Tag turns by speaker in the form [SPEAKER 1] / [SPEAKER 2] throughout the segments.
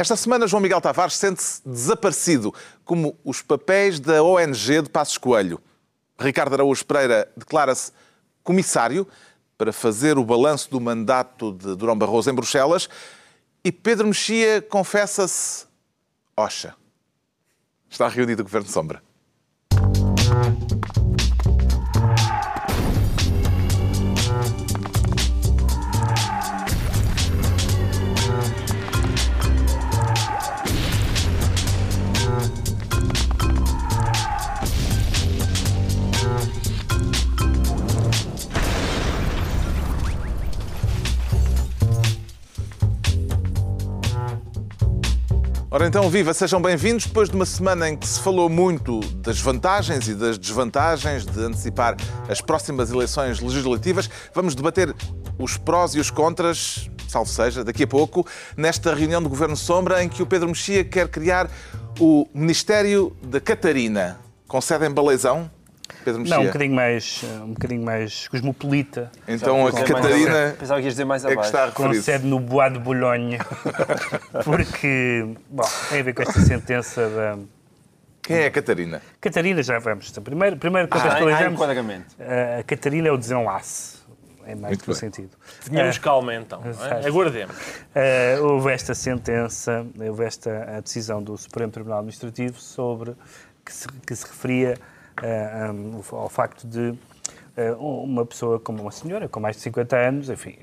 [SPEAKER 1] Esta semana, João Miguel Tavares sente-se desaparecido, como os papéis da ONG de Passos Coelho. Ricardo Araújo Pereira declara-se comissário para fazer o balanço do mandato de Durão Barroso em Bruxelas e Pedro Mexia confessa-se Oxa. Está reunido o Governo Sombra. Ora então, viva, sejam bem-vindos. Depois de uma semana em que se falou muito das vantagens e das desvantagens de antecipar as próximas eleições legislativas, vamos debater os prós e os contras, salvo seja, daqui a pouco, nesta reunião do Governo Sombra em que o Pedro Mexia quer criar o Ministério da Catarina, com sede em Baleizão,
[SPEAKER 2] Pedro Mexia? Não, um bocadinho mais, um bocadinho mais cosmopolita.
[SPEAKER 1] Então a Catarina
[SPEAKER 3] Pensava que ias dizer mais
[SPEAKER 1] é que está a
[SPEAKER 2] Com sede no Bois de Bolonha. Porque, bom, tem a ver com esta sentença da...
[SPEAKER 1] Quem é a Catarina?
[SPEAKER 2] Catarina, já vamos. Primeiro, primeiro contextualizamos. Ah, a Catarina é o desenlace em mais Muito sentido.
[SPEAKER 3] Tínhamos uh, calma então, é? aguardemos.
[SPEAKER 2] Uh, houve esta sentença, houve esta decisão do Supremo Tribunal Administrativo sobre que se, que se referia um, ao facto de uh, uma pessoa como uma senhora com mais de 50 anos, enfim,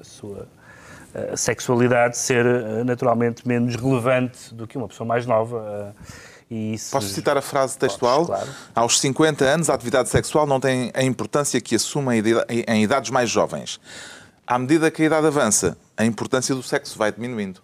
[SPEAKER 2] a sua a sexualidade ser naturalmente menos relevante do que uma pessoa mais nova.
[SPEAKER 1] Isso... Posso citar a frase textual? Podes, claro. Aos 50 anos, a atividade sexual não tem a importância que assume em idades mais jovens. À medida que a idade avança, a importância do sexo vai diminuindo.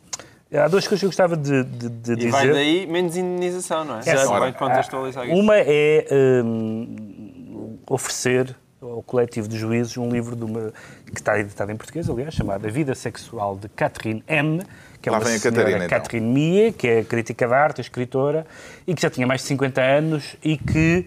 [SPEAKER 2] Há duas coisas que eu gostava de, de, de dizer. E
[SPEAKER 3] vai daí menos indenização, não é?
[SPEAKER 2] é Já vai contextualizar isso. Uma é um, oferecer ao coletivo de juízes um livro uma, que está editado em português, aliás, chamado A Vida Sexual de Catherine M., que é
[SPEAKER 1] Lá uma vem a Catarina, então.
[SPEAKER 2] Catherine Mia, que é crítica de arte, escritora, e que já tinha mais de 50 anos e que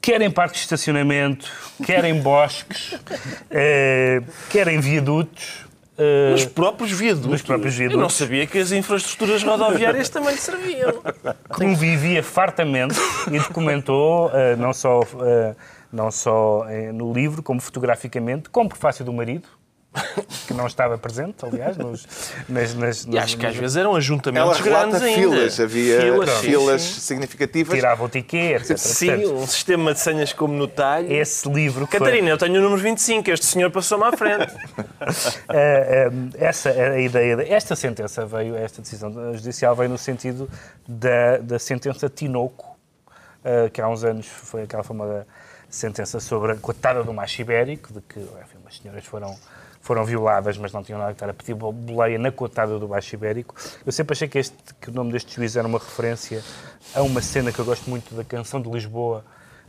[SPEAKER 2] quer em parques de estacionamento, quer em bosques, eh, quer em viadutos,
[SPEAKER 3] Uh, nos próprios viadutos.
[SPEAKER 2] Nos próprios viadutos.
[SPEAKER 3] Eu não sabia que as infraestruturas rodoviárias também lhe serviam.
[SPEAKER 2] Convivia fartamente e documentou, uh, não só, uh, não só no livro, como fotograficamente, como prefácio do marido, que não estava presente, aliás, nos, nas, nas,
[SPEAKER 3] E acho que às vezes eram ajuntamentos grandes ainda.
[SPEAKER 1] filas, havia filas, filas significativas.
[SPEAKER 2] Tirava o ticket, etc.
[SPEAKER 3] Sim, Portanto, um sistema de senhas como no talho.
[SPEAKER 2] Esse livro
[SPEAKER 3] Catarina, foi... eu tenho o número 25, este senhor passou-me à frente.
[SPEAKER 2] Eh, eh, essa é a ideia. De... Esta sentença veio, esta decisão judicial veio no sentido da, da sentença Tinoco, uh, que há uns anos foi aquela famosa sentença sobre a cotada do macho ibérico, de que enfim, as senhoras foram foram violadas, mas não tinham nada que estar a pedir boleia na cotada do Baixo Ibérico. Eu sempre achei que, este, que o nome deste juiz era uma referência a uma cena que eu gosto muito da canção de Lisboa,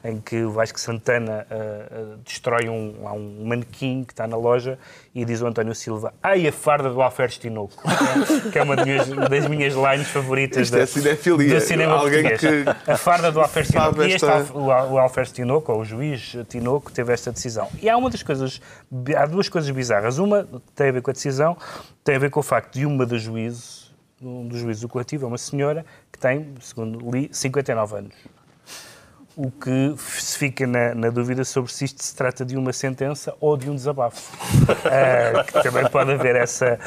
[SPEAKER 2] em que o Vasco Santana uh, uh, destrói um, um manequim que está na loja e diz o António Silva ai a farda do Alferes Tinoco, que é uma das minhas, das minhas lines favoritas
[SPEAKER 1] Isto da, é cinefilia.
[SPEAKER 2] do cinema Alguém português. Que a farda do Alferes Tinoco. E este, o, o Alferes Tinoco, ou o juiz Tinoco, teve esta decisão. E há uma das coisas, há duas coisas bizarras. Uma tem a ver com a decisão, tem a ver com o facto de uma das juízes, um dos juízes do coletivo, é uma senhora que tem, segundo li, 59 anos o que se fica na, na, dúvida sobre se isto se trata de uma sentença ou de um desabafo. uh, que também pode haver essa.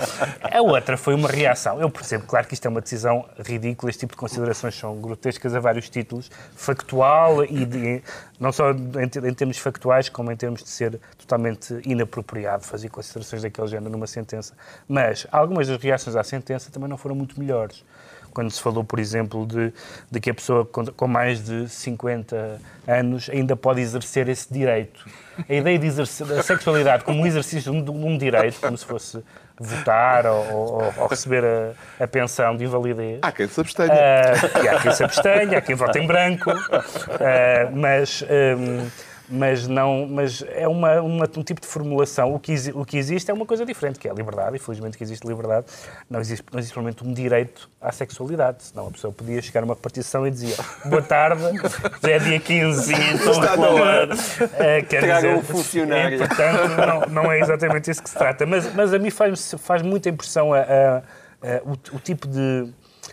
[SPEAKER 2] A outra foi uma reação. Eu percebo, claro que isto é uma decisão ridícula, este tipo de considerações são grotescas a vários títulos, factual e de, não só em, em, termos factuais, como em termos de ser totalmente inapropriado fazer considerações daquele género numa sentença. Mas algumas das reações à sentença também não foram muito melhores quando se falou, por exemplo, de, de que a pessoa com, mais de 50 anos ainda pode exercer esse direito. A ideia de exercer a sexualidade como um exercício de um, um direito, como se fosse votar ou, ou, ou receber a, a, pensão de invalidez.
[SPEAKER 1] Há quem se abstenha.
[SPEAKER 2] Uh, há quem se abstenha, há quem vote em branco, uh, mas... Um, mas não mas é uma, uma, um tipo de formulação. O que, o que existe é uma coisa diferente, que é a liberdade, e felizmente que existe liberdade. Não existe, não existe provavelmente um direito à sexualidade, senão a pessoa podia chegar a uma partição e dizia boa tarde, já é dia 15 e então
[SPEAKER 3] Está hora. Uh, quer dizer, um funcionário.
[SPEAKER 2] E, portanto, não, não é exatamente isso que se trata. Mas, mas a mim faz, faz muita impressão a, a uh, o, o, tipo de,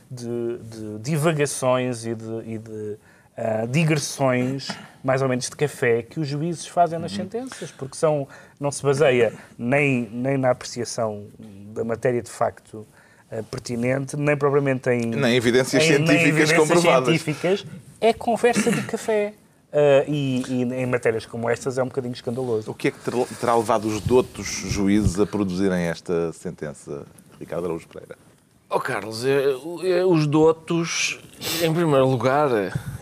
[SPEAKER 2] de, de divagações e de, e de uh, digressões, mais ou menos de café, que os juízes fazem nas sentenças, porque são, não se baseia nem, nem na apreciação da matéria de facto uh, pertinente, nem propriamente em...
[SPEAKER 1] Nem evidências em, científicas nem evidências comprovadas. científicas,
[SPEAKER 2] é conversa de café. Uh, e, e, em matérias como estas é um bocadinho escandaloso.
[SPEAKER 1] O que é que terá levado os dotos juízes a produzirem esta sentença, Ricardo Araújo Pereira?
[SPEAKER 3] Oh, Carlos, é, é, os dotos, em primeiro lugar,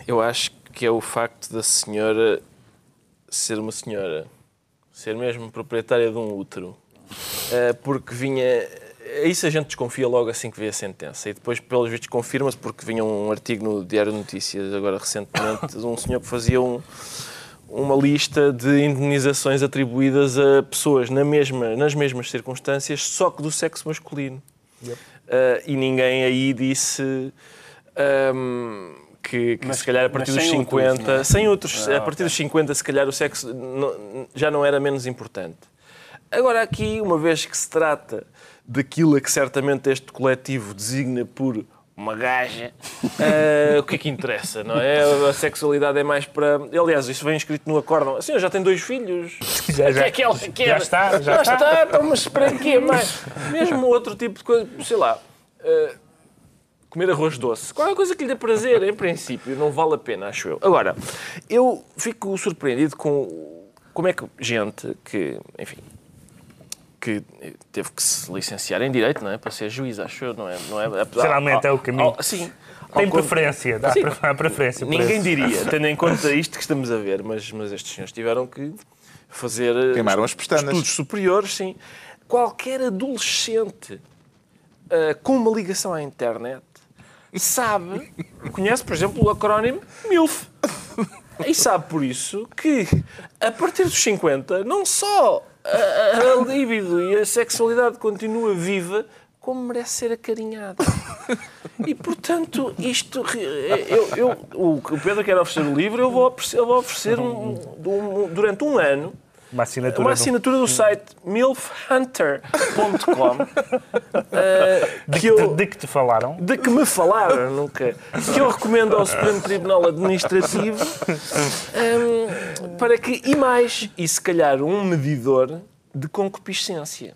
[SPEAKER 3] eu acho que é o facto da senhora ser uma senhora, ser mesmo proprietária de um útero, uh, porque vinha isso a gente desconfia logo assim que vê a sentença. E depois, pelos vistos, confirma-se porque vinha um artigo no Diário de Notícias, agora recentemente, de um senhor que fazia um, uma lista de indenizações atribuídas a pessoas na mesma, nas mesmas circunstâncias, só que do sexo masculino. Yep. Uh, e ninguém aí disse. Um, que, que mas, se calhar a partir dos 50, outros, é? sem outros, ah, a partir okay. dos 50, se calhar o sexo não, já não era menos importante. Agora, aqui, uma vez que se trata daquilo a que certamente este coletivo designa por uma gaja, uh, o que é que interessa, não é? A sexualidade é mais para. Aliás, isso vem escrito no acórdão. Assim, eu já tenho dois filhos.
[SPEAKER 2] Já, já, que é que que já está, já, já está.
[SPEAKER 3] está. Então, mas para quê mais? Mesmo outro tipo de coisa, sei lá. Uh, comer arroz doce. Qualquer coisa que lhe dê prazer, em princípio, não vale a pena, acho eu. Agora, eu fico surpreendido com como é que gente que, enfim, que teve que se licenciar em Direito, não é? Para ser juiz, acho eu, não é? Não é
[SPEAKER 2] Geralmente é o caminho.
[SPEAKER 3] sim.
[SPEAKER 2] Tem preferência, dá sim, preferência.
[SPEAKER 3] Ninguém diria, tendo em conta isto que estamos a ver, mas, mas estes senhores tiveram que fazer eh,
[SPEAKER 1] Queimaram as pestanas.
[SPEAKER 3] estudos superiores, sim. Qualquer adolescente uh, com uma ligação à internet sabe, conhece, por exemplo, o acrónimo MILF. E sabe por isso que, a partir dos 50, não só a, a libido e a sexualidade continua viva, como merece ser acarinhada. E, portanto, isto. Eu, eu, o Pedro quer oferecer o livro, eu vou oferecer, eu vou oferecer um, um, durante um ano
[SPEAKER 2] uma assinatura,
[SPEAKER 3] uma assinatura do site milfhunter.com uh,
[SPEAKER 2] de, que eu, de que te falaram?
[SPEAKER 3] De que me falaram, nunca. Que eu recomendo ao Supremo Tribunal Administrativo um, para que, e mais, e se calhar um medidor de concupiscência.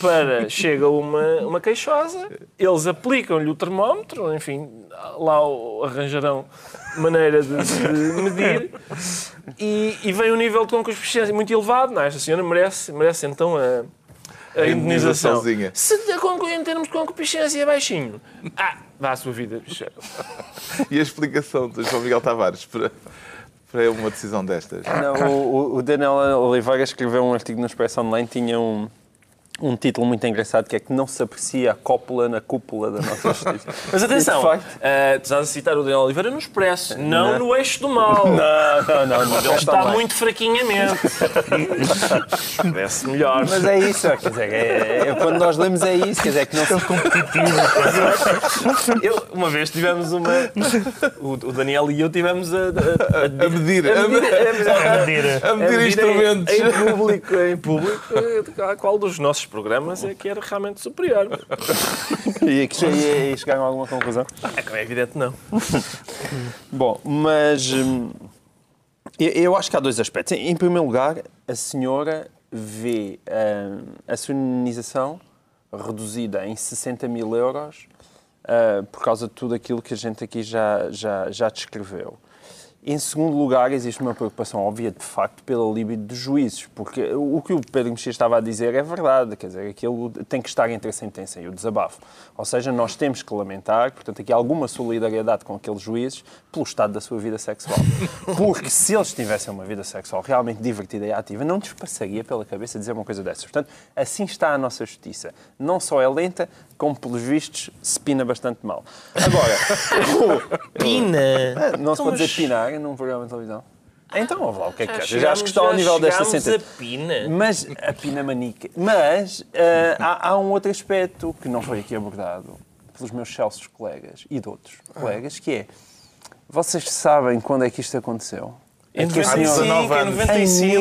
[SPEAKER 3] Para, chega uma, uma queixosa, eles aplicam-lhe o termómetro, enfim, lá arranjarão maneira de, de medir, e, e, vem um nível de concupiscência muito elevado. Não, esta senhora merece, merece então a, a indenização. Se em termos de concupiscência é baixinho, ah, dá a sua vida.
[SPEAKER 1] e a explicação do João Miguel Tavares para para uma decisão destas?
[SPEAKER 4] Não, o, o Daniel Oliveira escreveu um artigo no Expresso Online, tinha um, um título muito engraçado que é que não se aprecia a cópula na cúpula da nossa justiça.
[SPEAKER 3] Mas atenção, uh, estás a citar o Daniel Oliveira no Expresso, não, não, no eixo do mal.
[SPEAKER 4] Não, não, não.
[SPEAKER 3] não ele está muito fraquinhamente. Parece melhor.
[SPEAKER 4] Mas é isso, quer dizer, é, é, quando nós lemos é isso, quer dizer, é que não sou competitivo.
[SPEAKER 3] eu, uma vez tivemos uma. O, o, Daniel e eu tivemos a, a,
[SPEAKER 1] a, a medir. A medir, a medir, a medir instrumentos.
[SPEAKER 3] Em, em público, em público, qual dos nossos programas é que era realmente superior.
[SPEAKER 4] e aqui e, e chegaram a alguma conclusão?
[SPEAKER 3] É como é evidente, não.
[SPEAKER 4] Bom, mas hum, eu acho que há dois aspectos. Em primeiro lugar, a senhora vê hum, a sua indenização reduzida em 60 mil euros uh, por causa de tudo aquilo que a gente aqui já, já, já descreveu. Em segundo lugar, existe uma preocupação óbvia, de facto, pela libido dos juízes, porque o que o Pedro Mexia estava a dizer é verdade, quer dizer, aquilo tem que estar entre a sentença e o desabafo. Ou seja, nós temos que lamentar, portanto, aqui alguma solidariedade com aqueles juízes pelo estado da sua vida sexual. Porque se eles tivessem uma vida sexual realmente divertida e ativa, não lhes passaria pela cabeça dizer uma coisa dessas. Portanto, assim está a nossa justiça. Não só é lenta, como, pelos vistos, se pina bastante mal. Agora...
[SPEAKER 3] pina?
[SPEAKER 4] Não se pode dizer pinar num programa de televisão. Então, vamos lá, o que é que queres? Já acho que está ao nível desta sentença.
[SPEAKER 3] a pina.
[SPEAKER 4] Mas, a pina manica. Mas uh, há, há, um outro aspecto que não foi aqui abordado pelos meus celsos colegas e de outros ah. colegas, que é, vocês sabem quando é que isto aconteceu?
[SPEAKER 3] Em, é 95, em 95.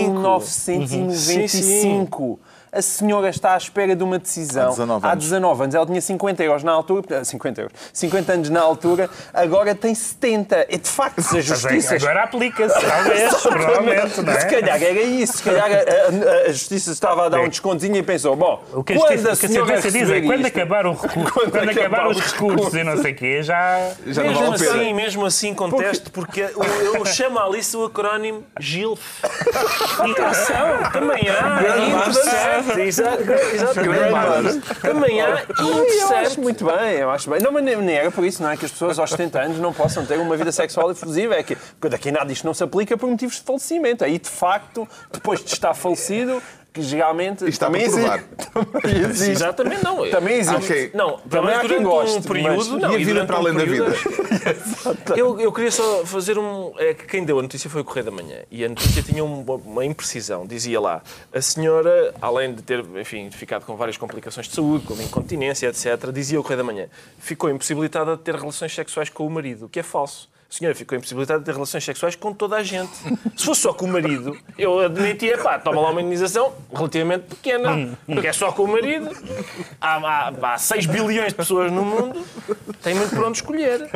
[SPEAKER 4] Em 1995. A senhora está à espera de uma decisão
[SPEAKER 1] há 19
[SPEAKER 4] há
[SPEAKER 1] anos.
[SPEAKER 4] 19 anos. Ela tinha 50 euros na altura, 50 euros, 50 anos na altura, agora tem 70. E de facto, se a justiça.
[SPEAKER 2] agora aplica-se, talvez, provavelmente, não é?
[SPEAKER 4] Se calhar era isso, se calhar a, a- a justiça estava a dar um descontinho e pensou: bom,
[SPEAKER 2] O que a,
[SPEAKER 4] quando
[SPEAKER 2] justiça,
[SPEAKER 4] a
[SPEAKER 2] o que a
[SPEAKER 4] senhora
[SPEAKER 2] sentença diz é quando acabar o recurso,
[SPEAKER 4] Quando
[SPEAKER 2] quando,
[SPEAKER 4] acabar
[SPEAKER 2] os recursos e não sei o quê, já.
[SPEAKER 1] Já não
[SPEAKER 3] mesmo
[SPEAKER 1] vale a pena.
[SPEAKER 3] assim, mesmo assim contesto, porque eu, eu chamo ali o acrónimo GILF. E atenção, também há intercept. Exato, exato, grandmothers. Também há
[SPEAKER 4] Eu acho muito bem, eu acho bem. Não, mas nem era por isso, não é? Que as pessoas aos 70 anos não possam ter uma vida sexual efusiva. É que daqui nada isto não se aplica por motivos de falecimento. Aí, de facto, depois de estar falecido, que geralmente.
[SPEAKER 1] está
[SPEAKER 4] também existe- também existe.
[SPEAKER 3] Exatamente, não.
[SPEAKER 4] Também existe.
[SPEAKER 1] Ok.
[SPEAKER 3] Não,
[SPEAKER 4] Também há quem
[SPEAKER 3] durante
[SPEAKER 4] goste,
[SPEAKER 3] um período.
[SPEAKER 4] mas-
[SPEAKER 3] Não,
[SPEAKER 1] E a vida
[SPEAKER 3] durante
[SPEAKER 1] para
[SPEAKER 3] um
[SPEAKER 1] além da vida?
[SPEAKER 3] Eu, eu queria só fazer um. É que quem deu a notícia foi o Correio da Manhã. E a notícia tinha uma, uma imprecisão. Dizia lá: a senhora, além de ter, enfim, ficado com várias complicações de saúde, como incontinência, etc., dizia o Correio da Manhã, ficou impossibilitada de ter relações sexuais com o marido, o que é falso. Senhora ficou impossibilitada de ter relações sexuais com toda a gente. Se fosse só com o marido, eu admitia, pá, toma lá uma indenização relativamente pequena, porque é só com o marido. Há, há, há 6 bilhões de pessoas no mundo, tem muito por onde escolher.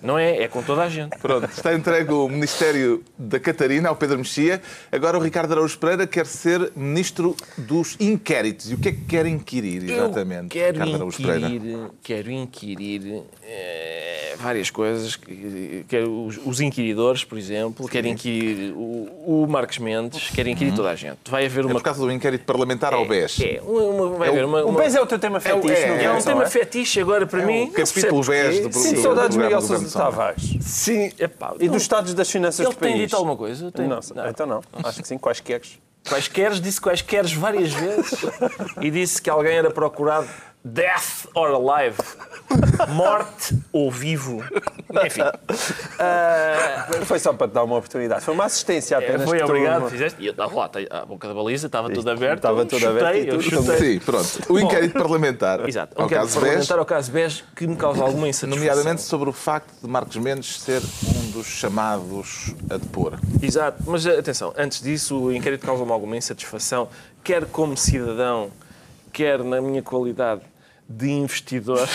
[SPEAKER 3] Não é? É com toda a gente.
[SPEAKER 1] Pronto, está entregue o Ministério da Catarina ao Pedro Mexia. Agora o Ricardo Araújo Pereira quer ser Ministro dos Inquéritos. E o que é que quer inquirir, exatamente,
[SPEAKER 3] Eu quero
[SPEAKER 1] Ricardo
[SPEAKER 3] inquirir, quero inquirir eh, várias coisas. que- Quero os, os inquiridores, por exemplo. Quero inquirir o, o Marcos Mendes. Quero inquirir toda a gente. Vai haver
[SPEAKER 1] É
[SPEAKER 3] uma...
[SPEAKER 1] por causa do inquérito parlamentar ao BES.
[SPEAKER 3] É, uma, vai
[SPEAKER 1] É o-
[SPEAKER 3] haver uma...
[SPEAKER 4] O
[SPEAKER 3] uma-
[SPEAKER 4] PES é o teu tema fetiche,
[SPEAKER 1] é,
[SPEAKER 4] não
[SPEAKER 3] é um tema
[SPEAKER 4] é?
[SPEAKER 3] fetiche agora para mim.
[SPEAKER 1] o
[SPEAKER 3] não percebes
[SPEAKER 1] capítulo 10
[SPEAKER 3] porquê.
[SPEAKER 1] do-
[SPEAKER 4] Sinto
[SPEAKER 1] do-
[SPEAKER 4] saudades de Miguel Sousa. Tavares.
[SPEAKER 3] Sim, epá,
[SPEAKER 4] E
[SPEAKER 3] não-
[SPEAKER 4] dos estados das finanças
[SPEAKER 3] Ele
[SPEAKER 4] do
[SPEAKER 3] tem
[SPEAKER 4] país.
[SPEAKER 3] dito alguma coisa? Tenho-
[SPEAKER 4] Não,
[SPEAKER 3] não.
[SPEAKER 4] então não. Acho que sim, quaisquer.
[SPEAKER 3] Quaisqueres, disse quaisqueres várias vezes e disse que alguém era procurado death or alive, morte ou vivo. Enfim, ah,
[SPEAKER 4] Foi só para te dar uma oportunidade. Foi uma assistência apenas.
[SPEAKER 3] foi
[SPEAKER 4] que tu-
[SPEAKER 3] obrigado, fizeste. E eu estava lá, tem- a boca da baliza estava tudo aberto.
[SPEAKER 4] estava tudo
[SPEAKER 3] chutei,
[SPEAKER 4] aberto e
[SPEAKER 3] eu
[SPEAKER 4] tudo-
[SPEAKER 3] chutei.
[SPEAKER 1] Sim, pronto. O inquérito parlamentar
[SPEAKER 3] Exato, caso
[SPEAKER 1] BES,
[SPEAKER 3] parlamentar ao caso BES que me causa alguma insatisfação.
[SPEAKER 1] nomeadamente sobre o facto de Marcos Mendes ser um dos chamados a depor.
[SPEAKER 3] Exato, mas atenção, antes disso, o inquérito causa-me alguma insatisfação, quer como cidadão, quer na minha qualidade de investidor,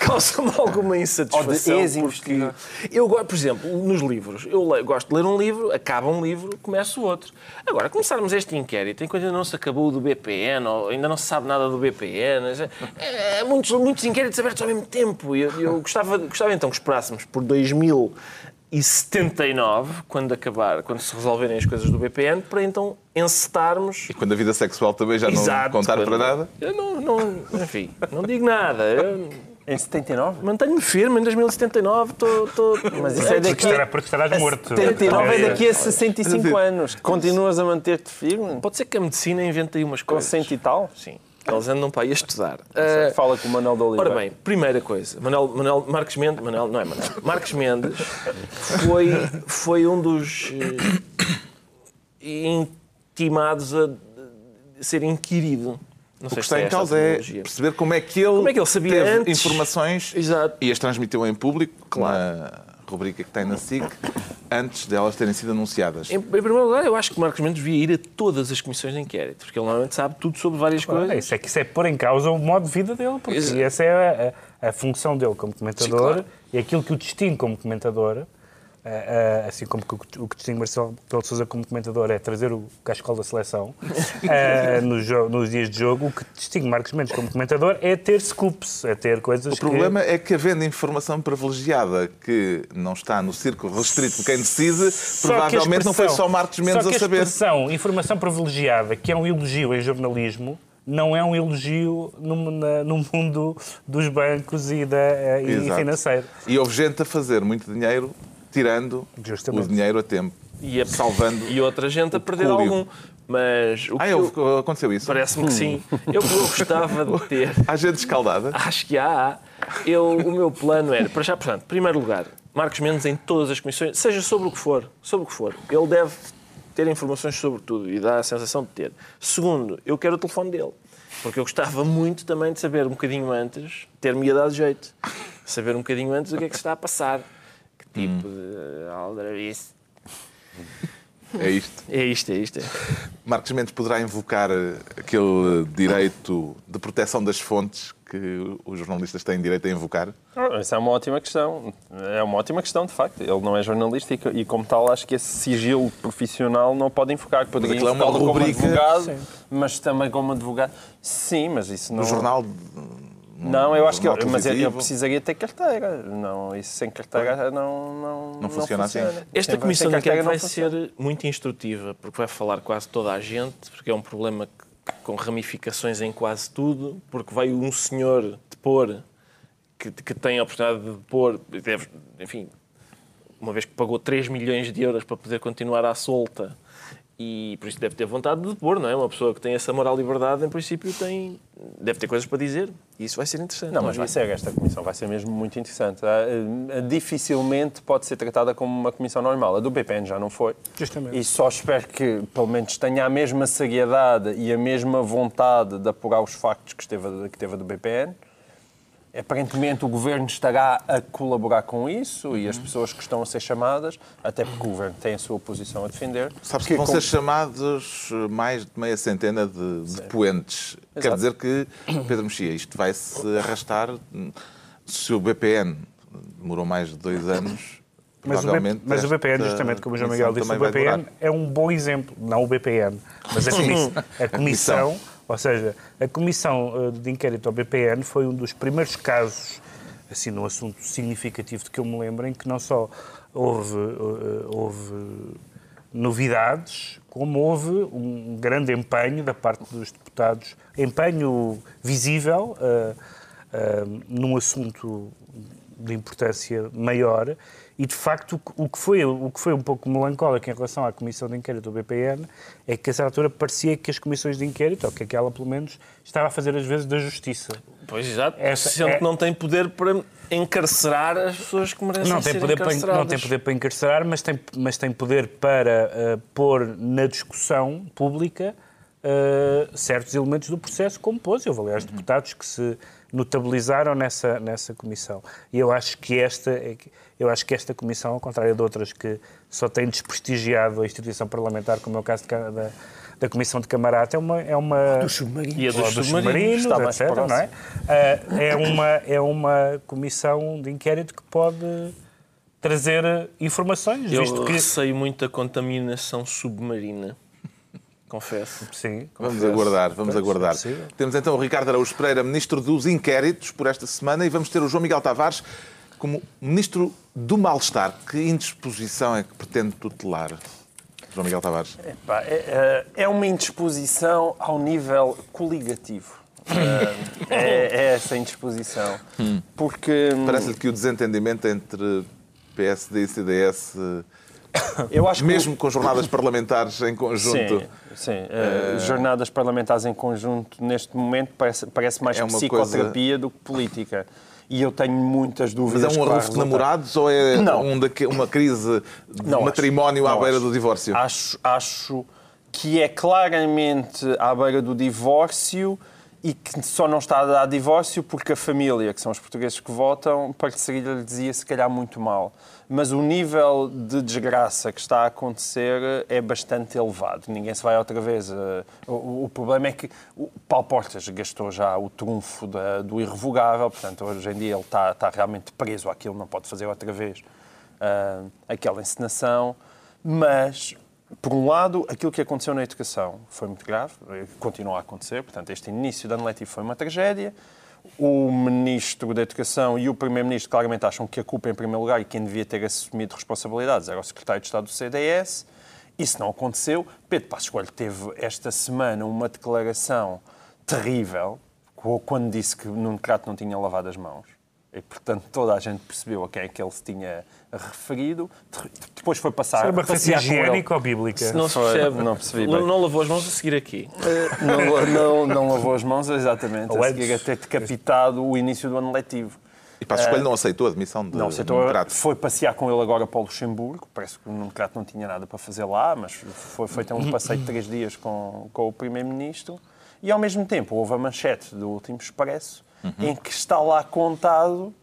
[SPEAKER 3] causa-me alguma insatisfação.
[SPEAKER 4] Ou de ex-investidor.
[SPEAKER 3] Eu, por exemplo, nos livros, eu le- gosto de ler um livro, acaba um livro, começa outro. Agora, começarmos este inquérito, enquanto ainda não se acabou do BPN, ou ainda não se sabe nada do BPN, já- é, é muitos, muitos inquéritos abertos ao mesmo tempo. Eu, eu gostava, gostava então que esperássemos por 2079, quando acabar, quando se resolverem as coisas do BPN, para então encetarmos
[SPEAKER 1] E quando a vida sexual também já não
[SPEAKER 3] Exato,
[SPEAKER 1] contar
[SPEAKER 3] quando-
[SPEAKER 1] para nada.
[SPEAKER 3] Eu não, não, enfim, não digo nada. Eu
[SPEAKER 4] Em 79?
[SPEAKER 3] mantenho-me firme em 2079. Tô, tô...
[SPEAKER 4] Mas isso é
[SPEAKER 2] Porque,
[SPEAKER 4] daqui
[SPEAKER 2] estará, porque estarás morto.
[SPEAKER 4] 79 é daqui a 65 anos. Continuas a manter-te firme?
[SPEAKER 3] Pode ser que a medicina invente aí umas
[SPEAKER 4] Com
[SPEAKER 3] coisas.
[SPEAKER 4] 100 e tal?
[SPEAKER 3] Sim. Eles andam para aí a estudar. Ah,
[SPEAKER 4] Fala com o Manuel de Oliveira.
[SPEAKER 3] Ora bem, primeira coisa, Manuel, Manuel Marcos Mendes, Manuel, não é Manuel, Marcos Mendes foi, foi um dos eh, intimados a ser inquirido. Não
[SPEAKER 1] O
[SPEAKER 3] sei
[SPEAKER 1] que
[SPEAKER 3] se
[SPEAKER 1] está em
[SPEAKER 3] esta
[SPEAKER 1] causa é perceber como é que ele,
[SPEAKER 3] Como é que ele sabia
[SPEAKER 1] teve
[SPEAKER 3] antes?
[SPEAKER 1] informações
[SPEAKER 3] Exato.
[SPEAKER 1] e as transmitiu em público, na rubrica que tem na SIC, antes delas terem sido anunciadas.
[SPEAKER 3] Em, em primeiro lugar, eu acho que Marcos Mendes devia ir a todas as comissões de inquérito, porque ele normalmente sabe tudo sobre várias
[SPEAKER 2] Claro,
[SPEAKER 3] coisas.
[SPEAKER 2] isso, é que isso é pôr em causa o modo de vida dele, porque
[SPEAKER 3] Exato.
[SPEAKER 2] essa é a, a- a função dele como comentador
[SPEAKER 3] Sim, claro.
[SPEAKER 2] e aquilo que o distingue como comentador. Eh, eh, assim como que o que- o que distingue Marcelo Rebelo de Sousa como comentador é trazer o cascol da seleção eh, nos, jo- nos dias de jogo, o que distingue Marcos Mendes como comentador é ter scoops, é ter coisas
[SPEAKER 1] O problema é que, havendo informação privilegiada que não está no círculo restrito de quem decide,
[SPEAKER 2] Só que
[SPEAKER 1] provavelmente não foi só Marcos Mendes
[SPEAKER 2] só que
[SPEAKER 1] a saber.
[SPEAKER 2] A expressão informação privilegiada, que é um elogio em jornalismo, não é um elogio no, na- no mundo dos bancos e, da, eh, e
[SPEAKER 1] Exato.
[SPEAKER 2] financeiro.
[SPEAKER 1] E houve gente a fazer muito dinheiro tirando
[SPEAKER 2] Justamente.
[SPEAKER 1] o dinheiro a tempo.
[SPEAKER 3] E, a,
[SPEAKER 1] Salvando
[SPEAKER 3] e outra gente a perder
[SPEAKER 1] pecúlio.
[SPEAKER 3] algum. Mas o que
[SPEAKER 1] Ah,
[SPEAKER 3] eu-
[SPEAKER 1] houve- aconteceu isso?
[SPEAKER 3] parece-me que sim. Eu, eu gostava de ter.
[SPEAKER 1] Há gente escaldada?
[SPEAKER 3] Acho que há. Eu, o meu plano era, para já, portanto, em primeiro lugar, Marcos Mendes em todas as comissões, seja sobre o que for, sobre o que for, ele deve ter informações sobre tudo e dá a sensação de ter. Segundo, eu quero o telefone dele, porque eu gostava muito também de saber um bocadinho antes, ter-me ia dado jeito, saber um bocadinho antes o que é que se está a passar, tipo de aldrabice.
[SPEAKER 1] É isto.
[SPEAKER 3] É isto, é isto. É.
[SPEAKER 1] Marcos Mendes poderá invocar eh, aquele direito de proteção das fontes que os jornalistas têm direito a invocar?
[SPEAKER 4] Essa é uma ótima questão. É uma ótima questão, de facto. Ele não é jornalista e, como tal, acho que esse sigilo profissional não pode invocar. Poderia
[SPEAKER 1] é uma rubrica...
[SPEAKER 4] como advogado, Sim. mas também como advogado. Sim, mas isso não...
[SPEAKER 1] No jornal
[SPEAKER 4] não, eu acho que ele, mas ele precisaria ter carteira. Não, isso sem carteira não, não,
[SPEAKER 1] não, funciona, assim. funciona. assim.
[SPEAKER 3] Esta comissão de inquérito vai ser muito instrutiva, porque vai falar quase toda a gente, porque é um problema com ramificações em quase tudo, porque vai um senhor depor que, que tem a oportunidade de depor, deve, enfim, uma vez que pagou 3 milhões de euros para poder continuar à solta e por isso deve ter vontade de depor, não é? Uma pessoa que tem essa moral liberdade, em princípio, tem, deve ter coisas para dizer. E isso vai ser interessante.
[SPEAKER 4] Não, mas vai ser, esta comissão vai ser mesmo muito interessante. Ah, dificilmente pode ser tratada como uma comissão normal. A do BPN já não foi.
[SPEAKER 2] Justamente.
[SPEAKER 4] E só espero que, pelo menos, tenha a mesma seriedade e a mesma vontade de apurar os factos que, esteve, que teve a do BPN Aparentemente o governo estará a colaborar com isso e as uhum. pessoas que estão a ser chamadas, até porque o governo tem a sua posição a defender.
[SPEAKER 1] Sabes que vão com... ser chamados mais de meia centena de depoentes. Quer dizer que, Pedro Mexia, isto vai se arrastar. Se o BPN demorou mais de dois anos.
[SPEAKER 2] Mas o, BP, mas o BPN, justamente como o João Miguel disse, o BPN é um bom exemplo, não o BPN, mas a, comissão, a comissão ou seja, a Comissão eh, de Inquérito ao BPN foi um dos primeiros casos, assim, num assunto significativo de que eu me lembro, em que não só houve, eh, houve novidades, como houve um grande empenho da parte dos deputados, empenho visível uh, uh, num assunto de importância maior e, de facto, o que, foi, o que foi um pouco melancólico em relação à Comissão de Inquérito do BPN é que, a essa altura, parecia que as comissões de inquérito, ou que aquela, pelo menos, estava a fazer, às vezes, da justiça.
[SPEAKER 3] Pois, exato. Essa, é... que não tem poder para encarcerar as pessoas que merecem
[SPEAKER 2] não tem
[SPEAKER 3] ser
[SPEAKER 2] poder para, Não tem poder para encarcerar, mas tem, mas tem poder para uh, pôr na discussão pública uh, certos elementos do processo, como pôs. Eu aliás, deputados que se notabilizaram nessa, nessa comissão. E eu acho que esta... É, eu acho que esta comissão, ao contrário de outras que só têm desprestigiado a instituição parlamentar, como é o caso de, da, da Comissão de Camarata, é uma... É uma
[SPEAKER 3] dos submarinos. E
[SPEAKER 2] a dos, dos submarinos, submarinos etc. Não é? Uh, é, uma, é uma comissão de inquérito que pode trazer informações.
[SPEAKER 3] Eu visto que... receio muito a contaminação submarina. Confesso.
[SPEAKER 2] Sim.
[SPEAKER 1] Confesso. Vamos aguardar, vamos aguardar. É Temos então o Ricardo Araújo Pereira, Ministro dos Inquéritos, por esta semana, e vamos ter o João Miguel Tavares, como Ministro do Mal-Estar, que indisposição é que pretende tutelar? João Miguel Tavares.
[SPEAKER 4] Epá, é, é, é uma indisposição ao nível coligativo. é, é, essa indisposição. Hum. Porque.
[SPEAKER 1] Hum, Parece-lhe que o desentendimento entre PSD e CDS.
[SPEAKER 4] Eu acho
[SPEAKER 1] Mesmo com jornadas parlamentares em conjunto.
[SPEAKER 4] Sim, sim. Uh, jornadas parlamentares em conjunto, neste momento, parece, parece mais é psicoterapia coisa... do que política e eu tenho muitas dúvidas.
[SPEAKER 1] Mas é um arrufo de namorados ou é um uma crise de não, matrimónio acho, à beira acho, do divórcio?
[SPEAKER 4] Acho, acho que é claramente à beira do divórcio e que só não está a dar divórcio porque a família, que são os portugueses que votam, pareceria-lhe dizia se calhar muito mal mas o nível de desgraça que está a acontecer é bastante elevado. Ninguém se vai outra vez. Eh, o, problema é que o Paulo Portas gastou já o trunfo do irrevogável, portanto, hoje em dia ele está, está realmente preso àquilo, não pode fazer outra vez uh, aquela encenação. Mas, por um lado, aquilo que aconteceu na educação foi muito grave, continua a acontecer, portanto, este início da ano letivo foi uma tragédia o Ministro da Educação e o Primeiro-Ministro claramente acham que a culpa, em primeiro lugar, e quem devia ter assumido responsabilidades era o Secretário de Estado do CDS. Isso não aconteceu. Pedro Passos Coelho teve esta semana uma declaração terrível quando disse que Nuno Crato não tinha lavado as mãos. E, portanto, toda a gente percebeu a quem é que ele se tinha referido. Depois foi passar...
[SPEAKER 2] Foi uma referência higiênica ou bíblica?
[SPEAKER 3] Não se percebe. Não percebi bem. Não lavou as mãos a seguir aqui.
[SPEAKER 4] Uh, não, não, não lavou as mãos, exatamente. A seguir a ter decapitado o início do ano letivo.
[SPEAKER 1] E Passos Coelho uh, não aceitou a admissão de
[SPEAKER 4] não aceitou, Foi passear com ele agora para o Luxemburgo. Parece que o Nuno Crato não tinha nada para fazer lá, mas foi feito um passeio de três dias com, com o Primeiro-Ministro. E, ao mesmo tempo, houve a manchete do último Expresso, uhum. em que está lá contado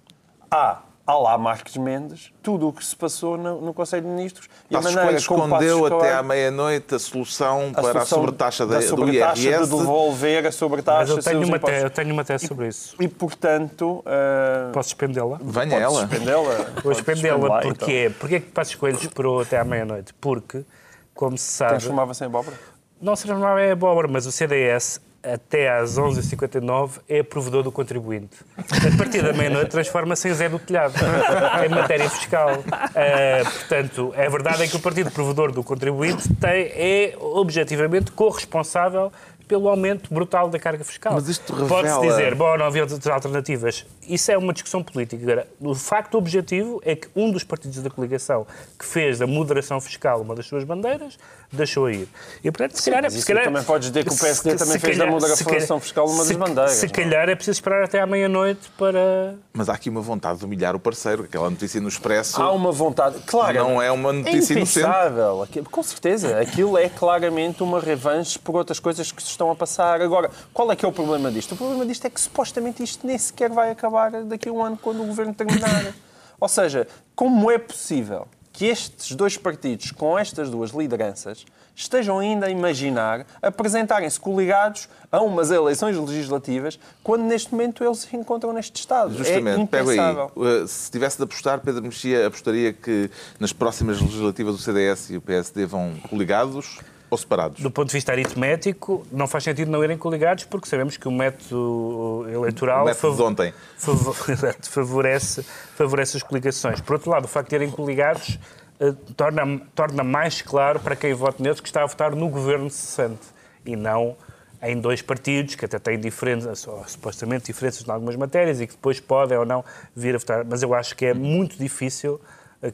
[SPEAKER 4] há à lá Marques Mendes, tudo o que se passou no, no Conselho de Ministros.
[SPEAKER 1] E a maneira escondeu até à meia-noite a solução a para solução a sobretaxa da, da sobretaxa do IRS.
[SPEAKER 4] de devolver a sobretaxa.
[SPEAKER 2] Mas eu tenho, uma, eu tenho uma tese sobre isso.
[SPEAKER 4] E, portanto... Uh...
[SPEAKER 2] Posso suspendê-la?
[SPEAKER 1] Venha ela.
[SPEAKER 4] Suspendê-la.
[SPEAKER 2] Vou suspendê-la. Porquê? Então. Porquê que Passos Coelho esperou até à meia-noite? Porque, como se sabe...
[SPEAKER 4] Transformava-se em abóbora?
[SPEAKER 2] Não se transformava em abóbora, mas o CDS até às 11h59 é provedor do contribuinte. A partir da meia-noite transforma-se em Zé do Telhado, em matéria fiscal. Uh, portanto, a verdade é que o partido provedor do contribuinte tem, é objetivamente corresponsável pelo aumento brutal da carga fiscal.
[SPEAKER 1] Mas isto revela...
[SPEAKER 2] Pode-se dizer, bom, não havia outras alternativas. Isso é uma discussão política. Agora, o facto objetivo é que um dos partidos da coligação que fez da moderação fiscal uma das suas bandeiras, deixou ir.
[SPEAKER 4] E, portanto, se Sim, calhar... Se calhar também podes dizer que o PSD se, também fez calhar, da moderação fiscal uma das bandeiras.
[SPEAKER 2] Se calhar é preciso esperar até à meia-noite para...
[SPEAKER 1] Mas há aqui uma vontade de humilhar o parceiro. Aquela notícia no Expresso...
[SPEAKER 4] Há uma vontade... Claro.
[SPEAKER 1] Não é uma notícia
[SPEAKER 4] é impensável. Com certeza. Aquilo é claramente uma revanche por outras coisas que se estão a passar. Agora, qual é que é o problema disto? O problema disto é que supostamente isto nem sequer vai acabar daqui a um ano quando o governo terminar. Ou seja, como é possível que estes dois partidos, com estas duas lideranças, estejam ainda a imaginar apresentarem-se coligados a umas eleições legislativas quando neste momento eles se encontram neste Estado.
[SPEAKER 1] Justamente,
[SPEAKER 4] é
[SPEAKER 1] pego aí. Uh, se tivesse de apostar, Pedro Mexia apostaria que nas próximas legislativas o CDS e o PSD vão coligados? Ou separados?
[SPEAKER 2] Do ponto de vista aritmético, não faz sentido não irem coligados, porque sabemos que o método eleitoral
[SPEAKER 1] o método fav ontem.
[SPEAKER 2] favorece, favorece as coligações. Por outro lado, o facto de irem coligados uh, torna, torna mais claro para quem vota neles que está a votar no governo cessante e não em dois partidos que até têm diferenças, supostamente diferenças em algumas matérias e que depois podem ou não vir a votar. Mas eu acho que é muito difícil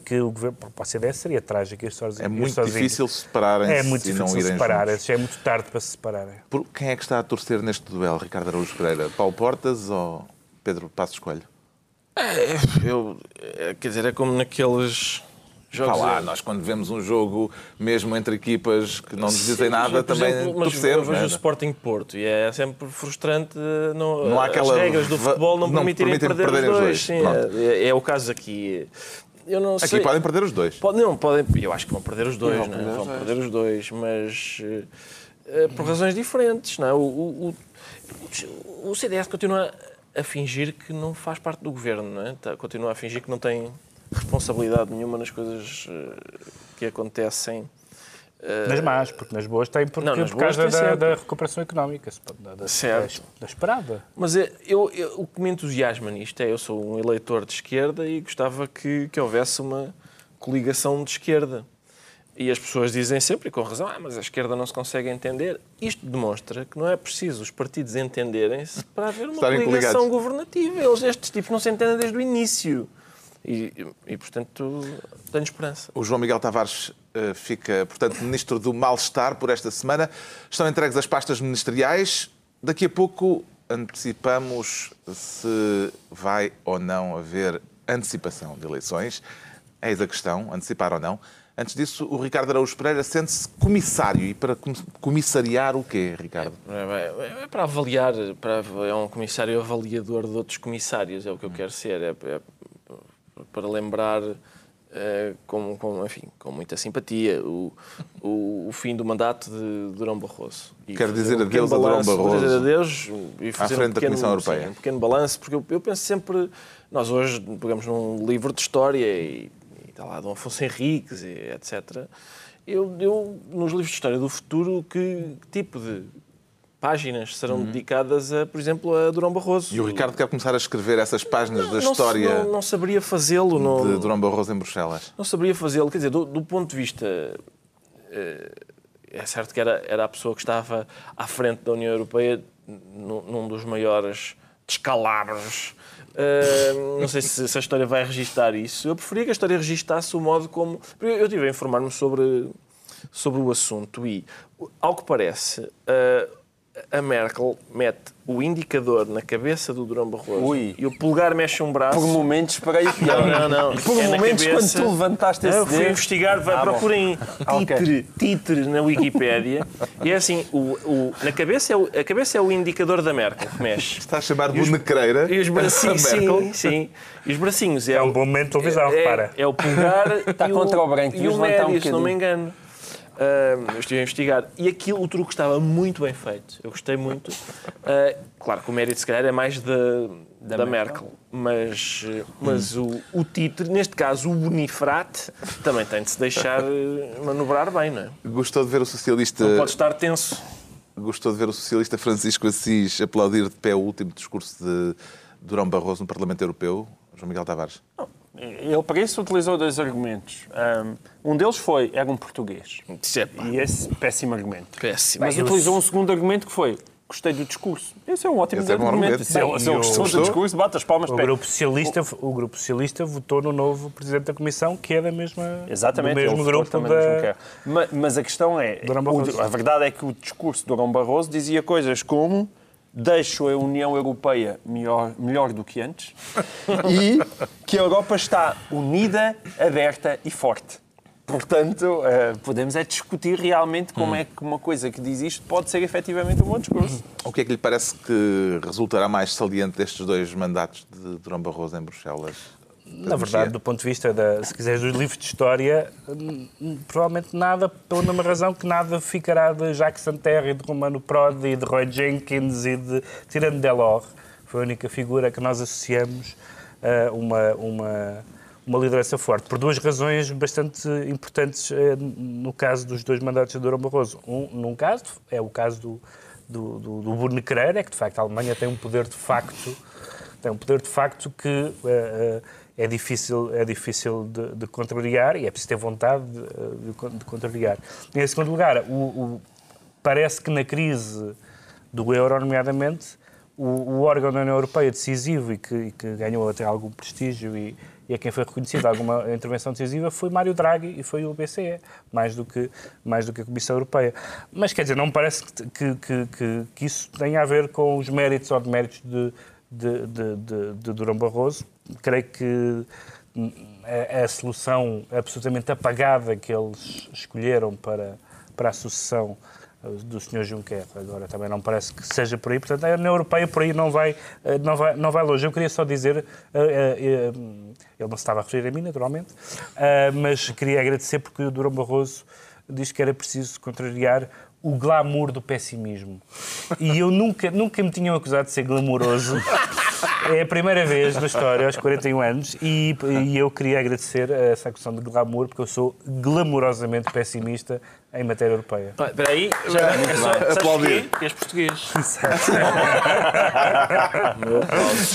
[SPEAKER 2] que o governo. Para o CDS seria trágico
[SPEAKER 1] ir sozinho. É muito difícil separarem-se.
[SPEAKER 2] É muito difícil separarem-se. É muito tarde para se separarem.
[SPEAKER 1] Por quem é que está a torcer neste duelo, Ricardo Araújo Pereira? Paulo Portas ou Pedro Passos Coelho?
[SPEAKER 3] É, eu, é, quer dizer, é como naqueles.
[SPEAKER 1] Jogos lá, nós quando vemos um jogo, mesmo entre equipas que não nos dizem Sim, nada, também exemplo, torcemos.
[SPEAKER 3] Eu vejo
[SPEAKER 1] é?
[SPEAKER 3] o Sporting Porto e é sempre frustrante não, não há aquela... as regras do futebol não, não permitirem perder, perder os dois. Sim, é, é, o caso aqui eu não
[SPEAKER 1] Aqui
[SPEAKER 3] sei.
[SPEAKER 1] podem perder os dois.
[SPEAKER 3] Pode, não, podem, eu acho que vão perder os dois, vão, não, é? vão perder os dois, mas uh, por razões diferentes. Não é? o, o, o, o, CDS continua a fingir que não faz parte do governo, não é? Tá, continua a fingir que não tem responsabilidade nenhuma nas coisas uh, que acontecem
[SPEAKER 2] nas más, porque nas boas tem, porque, não, por causa da, da, recuperação económica, da, da, certo. da esperada.
[SPEAKER 3] Mas é, eu, eu, o que me entusiasma nisto é eu sou um eleitor de esquerda e gostava que, que houvesse uma coligação de esquerda. E as pessoas dizem sempre, e com razão, ah, mas a esquerda não se consegue entender. Isto demonstra que não é preciso os partidos entenderem-se para haver uma Estarem coligação coligados. governativa. Eles, estes tipos não se entendem desde o início. E, e, portanto, tenho esperança.
[SPEAKER 1] O João Miguel Tavares fica, portanto, ministro do mal-estar por esta semana. Estão entregues as pastas ministeriais. Daqui a pouco antecipamos se vai ou não haver antecipação de eleições. Eis a questão, antecipar ou não. Antes disso, o Ricardo Araújo Pereira sente-se comissário. E para comissariar o quê, Ricardo?
[SPEAKER 3] É, é, é, para avaliar, para, é um comissário avaliador de outros comissários, é o que eu quero ser. É, é para lembrar uh, com, com, enfim, com muita simpatia o, o, o, fim do mandato de Durão Barroso.
[SPEAKER 1] E Quero dizer um adeus a Durão Barroso.
[SPEAKER 3] Dizer adeus e fazer
[SPEAKER 1] à frente
[SPEAKER 3] um pequeno,
[SPEAKER 1] da Comissão Europeia.
[SPEAKER 3] Sim, um pequeno balanço, porque eu, eu, penso sempre, nós hoje pegamos num livro de história e, e está lá Dom Afonso Henriques, e etc. Eu, eu, nos livros de história do futuro, que tipo de páginas serão uhum. dedicadas, a, por exemplo, a Durão Barroso.
[SPEAKER 1] E o Ricardo quer começar a escrever essas páginas não, da história
[SPEAKER 3] não, não, saberia fazê-lo.
[SPEAKER 1] De Durão Barroso em Bruxelas.
[SPEAKER 3] Não saberia fazê-lo. Quer dizer, do, do, ponto de vista... Eh, é certo que era, era a pessoa que estava à frente da União Europeia num, num dos maiores descalabros. Uh, não sei se, se, a história vai registar isso. Eu preferia que a história registasse o modo como. Eu estive a informar-me sobre, sobre o assunto e, ao que parece, uh, a Merkel mete o indicador na cabeça do Durão Barroso
[SPEAKER 4] Ui.
[SPEAKER 3] e o polegar mexe um braço.
[SPEAKER 4] Por momentos esperei o pior.
[SPEAKER 3] Não, não, não.
[SPEAKER 4] Por
[SPEAKER 3] É
[SPEAKER 4] momentos,
[SPEAKER 3] cabeça.
[SPEAKER 4] quando tu levantaste esse
[SPEAKER 3] Eu fui
[SPEAKER 4] dedo...
[SPEAKER 3] investigar, vai,
[SPEAKER 4] Ah,
[SPEAKER 3] procurem
[SPEAKER 4] Ah, ok.
[SPEAKER 3] títere, títere na Wikipédia. e é assim, o, o- na cabeça é o, a cabeça é o indicador da Merkel que mexe.
[SPEAKER 1] Está a chamar de
[SPEAKER 3] E os-
[SPEAKER 1] bonecreira.
[SPEAKER 3] E os bracinhos, sim, sim. E os bracinhos é,
[SPEAKER 2] É um
[SPEAKER 3] o-
[SPEAKER 2] bom momento de televisão,
[SPEAKER 3] é,
[SPEAKER 2] repara.
[SPEAKER 3] É o pulgar
[SPEAKER 4] Está
[SPEAKER 3] e
[SPEAKER 4] contra
[SPEAKER 3] o,
[SPEAKER 4] o branco,
[SPEAKER 3] e
[SPEAKER 4] devias
[SPEAKER 3] o
[SPEAKER 4] um
[SPEAKER 3] médio, se não me engano. Ah, eu estive a investigar. E aquilo, o truque estava muito bem feito. Eu gostei muito. Ah, claro que o mérito, se calhar, é mais da, da, Merkel. Mas, eh, mas o, o títere, neste caso o Bonifrate, também tem de se deixar eh, manobrar bem, não é?
[SPEAKER 1] Gostou de ver o socialista.
[SPEAKER 3] Não pode estar tenso.
[SPEAKER 1] Gostou de ver o socialista Francisco Assis aplaudir de pé o último discurso de Durão Barroso no Parlamento Europeu, João Miguel Tavares?
[SPEAKER 4] Ele, para isso, utilizou dois argumentos. Um deles foi, era um português.
[SPEAKER 3] Isso é
[SPEAKER 4] E esse, péssimo argumento.
[SPEAKER 3] péssimo.
[SPEAKER 4] Mas utilizou um segundo argumento que foi, gostei do discurso. Esse é um ótimo
[SPEAKER 1] Esse é um
[SPEAKER 4] argumento. Se ele, gostou do discurso, bate as palmas
[SPEAKER 2] O
[SPEAKER 4] pé.
[SPEAKER 2] grupo, socialista, o grupo socialista votou no novo presidente da Comissão, que é da mesma,
[SPEAKER 4] Exatamente,
[SPEAKER 2] do mesmo grupo da...
[SPEAKER 4] Juncker. Ma- Mas, a questão é, o- a verdade é que o discurso de Durão Barroso dizia coisas como deixo a União Europeia melhor, melhor do que antes e que a Europa está unida, aberta e forte. Portanto, eh, podemos é discutir realmente como é que uma coisa que diz isto pode ser efetivamente um bom discurso.
[SPEAKER 1] O que é que lhe parece que resultará mais saliente destes dois mandatos de Durão Barroso em Bruxelas?
[SPEAKER 2] Na verdade, do ponto de vista, da, se quiseres, dos livros de história, hum, provavelmente nada, pela mesma razão que nada ficará de Jacques Santerre, de Romano Prodi, e de Roy Jenkins e de Tirando Delors. Foi a única figura que nós associamos a uma, uma, uma liderança forte, por duas razões bastante importantes eh, no caso dos dois mandatos de Durão Barroso. Um, num caso, é o caso do, do, do, do Burnequerer, é que de facto a Alemanha tem um poder de facto tem um poder de facto que eh, é difícil, é difícil de, de contrariar e é preciso ter vontade de, de con- de contrariar. Em segundo lugar, o, o- parece que na crise do euro, nomeadamente, o, o órgão da União Europeia decisivo e que, e que ganhou até algum prestígio e, e a quem foi reconhecida alguma intervenção decisiva foi Mário Draghi e foi o BCE, mais do que, mais do que a Comissão Europeia. Mas quer dizer, não me parece que, que, que- que isso tenha a ver com os méritos ou deméritos de, de, de, de, de Durão Barroso. Creio que hum, a, a solução absolutamente apagada que eles escolheram para, para a sucessão eh, do Sr. Juncker. Agora também não parece que seja por aí. Portanto, a União Europeia por aí não vai, eh, não vai, não vai longe. Eu queria só dizer, eh, ele não se estava a referir a mim, naturalmente, mas queria agradecer porque o Durão Barroso diz que era preciso contrariar o glamour do pessimismo. E eu nunca, nunca me tinham acusado de ser glamouroso. É a primeira vez na história, aos 41 anos, e, e eu queria agradecer essa acusação de glamour, porque eu sou glamourosamente pessimista em matéria europeia.
[SPEAKER 3] Ah, Espera aí, já é só,
[SPEAKER 1] Aplaudir.
[SPEAKER 3] porquê? Que és português.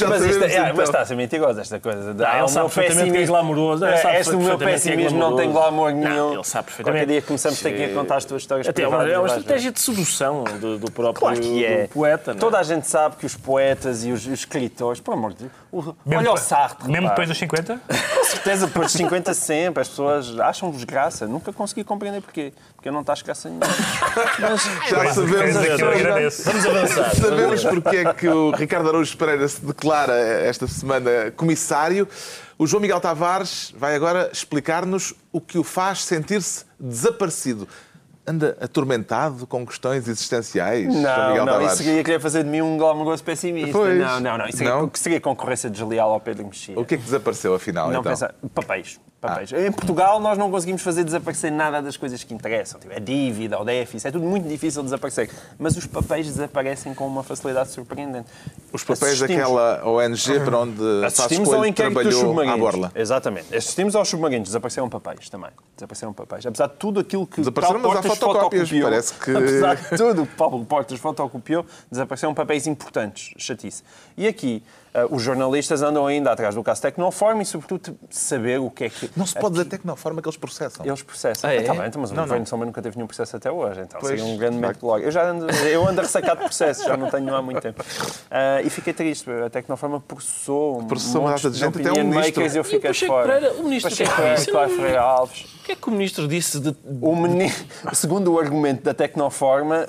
[SPEAKER 4] Mas, isto, é,
[SPEAKER 1] então.
[SPEAKER 4] mas está a ser mentirosa esta coisa.
[SPEAKER 3] Não,
[SPEAKER 4] Ah,
[SPEAKER 3] ele
[SPEAKER 4] o
[SPEAKER 3] sabe
[SPEAKER 4] meu
[SPEAKER 3] perfeitamente que é glamouroso.
[SPEAKER 4] É, este o meu
[SPEAKER 3] é
[SPEAKER 4] pessimismo não tem glamour nenhum.
[SPEAKER 3] Ele sabe perfeitamente.
[SPEAKER 4] Qualquer dia começamos a ter que contar as tuas histórias
[SPEAKER 3] Até é uma,
[SPEAKER 4] privadas.
[SPEAKER 3] é uma estratégia de sedução do, do próprio
[SPEAKER 4] Claro que é.
[SPEAKER 3] poeta. é?
[SPEAKER 4] Toda a gente sabe que os poetas e os, os escritores, por amor de Deus, o- olha o Sartre.
[SPEAKER 2] Mesmo depois dos 50?
[SPEAKER 4] Com certeza, depois dos 50 sempre, as pessoas acham-vos graça. Nunca consegui compreender porquê. Porque eu não estás graça nenhuma. Mas,
[SPEAKER 1] Já
[SPEAKER 2] Quer
[SPEAKER 1] sabemos,
[SPEAKER 2] dizer que eu agradeço.
[SPEAKER 3] Vamos avançar.
[SPEAKER 1] sabemos porque é que o Ricardo Araújo Pereira se declara esta semana comissário. O João Miguel Tavares vai agora explicar-nos o que o faz sentir-se desaparecido. Anda atormentado com questões existenciais,
[SPEAKER 4] Não, não,
[SPEAKER 1] Tavares?
[SPEAKER 4] isso seria querer fazer de mim um glamouroso pessimista.
[SPEAKER 1] Pois.
[SPEAKER 4] Não, não, não. Isso seria,
[SPEAKER 1] Não?
[SPEAKER 4] seria concorrência desleal ao Pedro Mexia.
[SPEAKER 1] O que é que desapareceu, afinal,
[SPEAKER 4] Não
[SPEAKER 1] então?
[SPEAKER 4] pensa. Papéis. Papéis. Em Portugal, nós não conseguimos fazer desaparecer nada das coisas que interessam. Tipo, a dívida, o déficit, é tudo muito difícil de desaparecer. Mas os papéis desaparecem com uma facilidade surpreendente.
[SPEAKER 1] Os papéis
[SPEAKER 4] Assistimos-
[SPEAKER 1] daquela ONG para onde
[SPEAKER 4] Assistimos ao inquérito dos submarinos.
[SPEAKER 1] borla.
[SPEAKER 4] Exatamente. Assistimos aos submarinos. Desapareceram papéis também. Desapareceram papéis. Apesar de tudo aquilo que Paulo Portas fotocopiou,
[SPEAKER 1] Parece que-
[SPEAKER 4] Apesar de tudo que Paulo Portas fotocopiou, desapareceram papéis importantes. Chatice. E aqui, os jornalistas andam ainda atrás do caso Tecnoform e, sobretudo, saber o que é que...
[SPEAKER 1] Não se pode dizer Tecnoform que eles processam.
[SPEAKER 4] Eles processam.
[SPEAKER 3] Ah, é?
[SPEAKER 4] Tá bem, então, mas
[SPEAKER 1] Não,
[SPEAKER 4] o governo
[SPEAKER 1] não.
[SPEAKER 4] de São Bento nunca teve nenhum processo até hoje, então
[SPEAKER 1] Pois,
[SPEAKER 4] seria um grande
[SPEAKER 1] de
[SPEAKER 4] método logo. Eu já ando, eu ando a ressacar de processos, já não tenho há muito tempo. Uh, e fiquei triste, a Tecnoforma processou,
[SPEAKER 1] Processou
[SPEAKER 4] um
[SPEAKER 1] uma
[SPEAKER 4] monte
[SPEAKER 1] data de gente, até um ministro.
[SPEAKER 4] makers e eu
[SPEAKER 3] E o
[SPEAKER 4] fiquei
[SPEAKER 3] Pacheco
[SPEAKER 4] fora.
[SPEAKER 3] Pereira, o ministro, é
[SPEAKER 4] Pacheco
[SPEAKER 3] que
[SPEAKER 4] Pereira? Cláudio Ferreira Alves.
[SPEAKER 3] O que é que o ministro disse de...
[SPEAKER 4] O meni- segundo o argumento da Tecnoforma,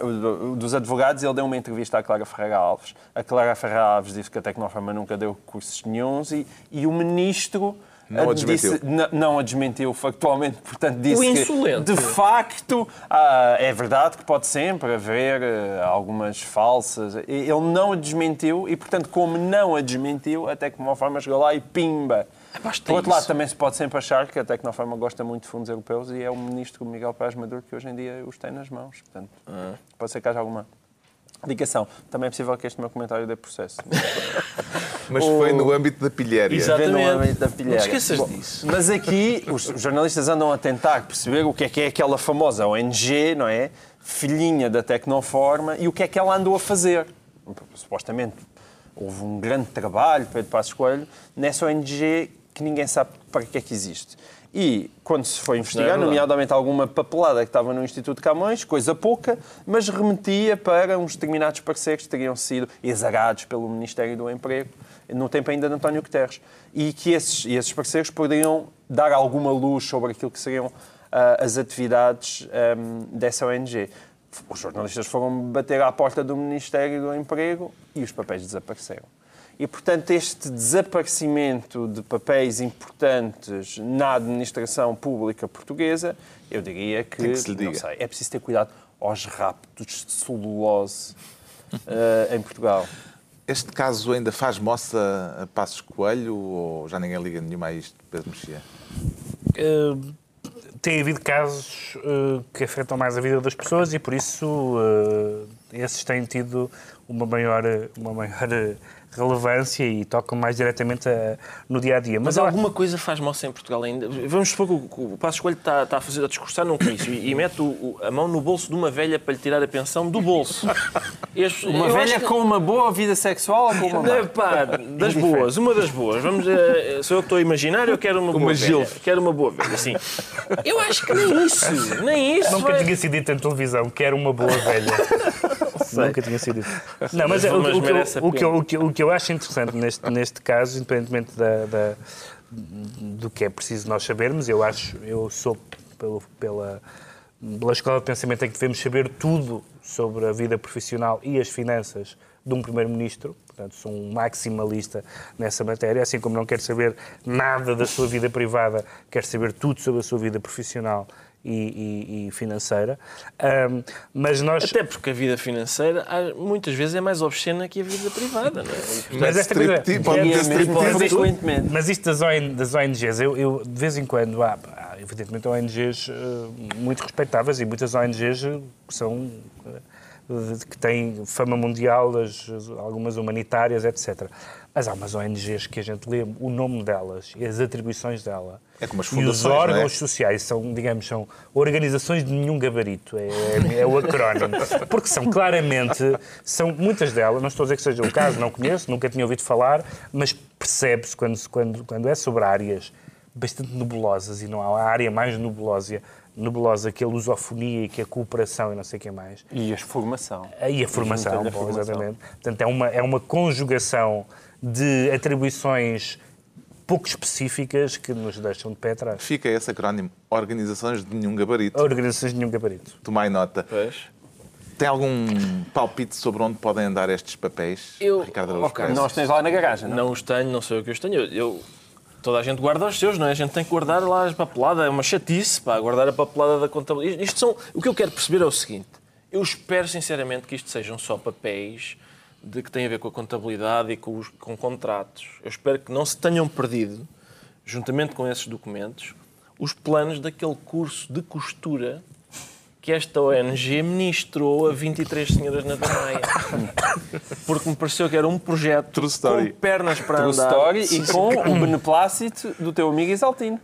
[SPEAKER 4] dos advogados, ele deu uma entrevista à Clara Ferreira Alves. A Clara Ferreira Alves disse que a Tecnoforma nunca deu cursos nenhuns e, e o ministro
[SPEAKER 1] Não a
[SPEAKER 4] disse-
[SPEAKER 1] desmentiu.
[SPEAKER 4] não a desmentiu factualmente, portanto disse
[SPEAKER 3] O
[SPEAKER 4] que de facto ah, é verdade que pode sempre haver eh, algumas falsas. Ele não a desmentiu e, portanto, como não a desmentiu, a Tecnoforma chegou lá e pimba.
[SPEAKER 3] basta
[SPEAKER 4] Por outro lado,
[SPEAKER 3] isso.
[SPEAKER 4] também se pode sempre achar que a Tecnoforma gosta muito de fundos europeus e é o ministro Miguel Paz Maduro que hoje em dia os tem nas mãos. Portanto,
[SPEAKER 3] Ah.
[SPEAKER 4] pode ser que haja alguma indicação. Também é possível que este meu comentário dê processo.
[SPEAKER 1] Mas foi no âmbito da pilhéria.
[SPEAKER 3] Exatamente.
[SPEAKER 4] Vendo o âmbito da pilheira.
[SPEAKER 3] Não esqueças
[SPEAKER 4] Bom,
[SPEAKER 3] disso.
[SPEAKER 4] Mas aqui os jornalistas andam a tentar perceber o que é que é aquela famosa ONG, não é? Filhinha da Tecnoforma e o que é que ela andou a fazer. Supostamente houve um grande trabalho, Pedro Passos Coelho, nessa ONG que ninguém sabe para que é que existe. E quando se foi investigar,
[SPEAKER 3] verdade.
[SPEAKER 4] nomeadamente alguma papelada que estava no Instituto de Camões, coisa pouca, mas remetia para uns determinados parceiros que teriam sido exagados pelo Ministério do Emprego, no tempo ainda de António Guterres. E que esses, esses parceiros poderiam dar alguma luz sobre aquilo que seriam ah, as atividades ahm, dessa ONG. Os jornalistas foram bater à porta do Ministério do Emprego e os papéis desapareceram. E, portanto, este desaparecimento de papéis importantes na administração pública portuguesa, eu diria que,
[SPEAKER 1] que se diga.
[SPEAKER 4] sei, é preciso ter cuidado aos raptos de celulose eh, em Portugal.
[SPEAKER 1] Este caso ainda faz moça a Passos Coelho ou já ninguém liga nenhuma a isto, Pedro Mexia?
[SPEAKER 2] Uh, tem havido casos uh, que afetam mais a vida das pessoas e por isso uh, esses têm tido uma maior, uma maior uh, relevância e tocam mais diretamente a- no dia a dia.
[SPEAKER 3] Mas
[SPEAKER 2] eu-
[SPEAKER 3] alguma coisa faz moça em Portugal ainda. Vamos supor que o, o Passo Escolho está, está a fazer a discursar num comício e, e mete o- o- a mão no bolso de uma velha para lhe tirar a pensão do bolso. As-
[SPEAKER 4] Uma velha
[SPEAKER 3] que-
[SPEAKER 4] com uma boa vida sexual ou com uma?
[SPEAKER 3] É, pá, das boas, uma das boas. Vamos, eh, sou eu que estou a imaginar, eu quero uma, boa
[SPEAKER 1] Uma
[SPEAKER 3] velha. Quero uma boa velha, sim. Eu acho que nem isso, nem isso.
[SPEAKER 2] Nunca
[SPEAKER 3] vai-
[SPEAKER 2] tinha sido dito em televisão que era uma boa velha. Nunca tinha sido dito. Não, mas,
[SPEAKER 3] Mas-
[SPEAKER 2] é, o,
[SPEAKER 3] mas
[SPEAKER 2] o que eu, o, que eu, o, que, eu- o que eu acho interessante neste, neste caso, independentemente da, da- do que é preciso nós sabermos, eu acho, eu sou pelo, pela, pela escola de pensamento em que devemos saber tudo sobre a vida profissional e as finanças de um primeiro-ministro. Portanto, sou um maximalista nessa matéria, assim como não quero saber nada da sua vida privada, quero saber tudo sobre a sua vida profissional e, e- e financeira. Ahm, mas nós.
[SPEAKER 3] Até porque a vida financeira muitas vezes é mais obscena que a vida privada, não é?
[SPEAKER 2] Mas esta coisa-
[SPEAKER 1] pode
[SPEAKER 4] E
[SPEAKER 1] ter
[SPEAKER 4] é mesmo
[SPEAKER 1] striptease.
[SPEAKER 4] frequentemente.
[SPEAKER 2] Mas isto das, ON das ONGs, eu, eu, de vez em quando há, há evidentemente ONGs eh, muito respeitáveis e muitas ONGs que são eh, que têm fama mundial, as- as- algumas humanitárias, etc. Mas há umas ONGs que a gente lê o nome delas e as atribuições dela.
[SPEAKER 1] É como as
[SPEAKER 2] e os
[SPEAKER 1] fundações, é?
[SPEAKER 2] órgãos sociais são, digamos, são organizações de nenhum gabarito, é, é- é o acrónimo. Porque são claramente, são muitas delas, não estou a dizer que seja o caso, não conheço, nunca tinha ouvido falar, mas percebe-se quando, quando, quando é sobre áreas bastante nebulosas, e não há área mais nebulosa, nebulosa que a lusofonia e que a cooperação e não sei o que mais.
[SPEAKER 4] E a formação.
[SPEAKER 2] Aí a formação, bom,
[SPEAKER 4] formação.
[SPEAKER 2] exatamente. Portanto, é uma, é uma conjugação de atribuições pouco específicas que nos deixam de pé atrás.
[SPEAKER 1] Fica esse acrónimo. Organizações de nenhum gabarito.
[SPEAKER 2] Organizações de nenhum gabarito.
[SPEAKER 1] Tomai nota.
[SPEAKER 3] Pois.
[SPEAKER 1] Tem algum palpite sobre onde podem andar estes papéis,
[SPEAKER 3] Eu-
[SPEAKER 1] Ricardo Araújo
[SPEAKER 3] ok.
[SPEAKER 1] Pereira?
[SPEAKER 4] Não os tens lá na garagem, não?
[SPEAKER 3] Não os tenho, não sei o que os tenho. Eu, eu- toda a gente guarda os seus, não é? A gente tem que guardar lá a papelada. É uma chatice, pá, guardar a papelada da contabilidade. Isto são... O que eu quero perceber é o seguinte. Eu espero, sinceramente, que isto sejam só papéis de que têm a ver com a contabilidade e com, os, com contratos. Eu espero que não se tenham perdido, juntamente com esses documentos, os planos daquele curso de costura que esta ONG ministrou a 23 senhoras na Damaia. Porque me pareceu que era um projeto
[SPEAKER 1] True story.
[SPEAKER 3] com pernas para
[SPEAKER 4] True
[SPEAKER 3] andar.
[SPEAKER 4] story e com o beneplácito do teu amigo Exaltino.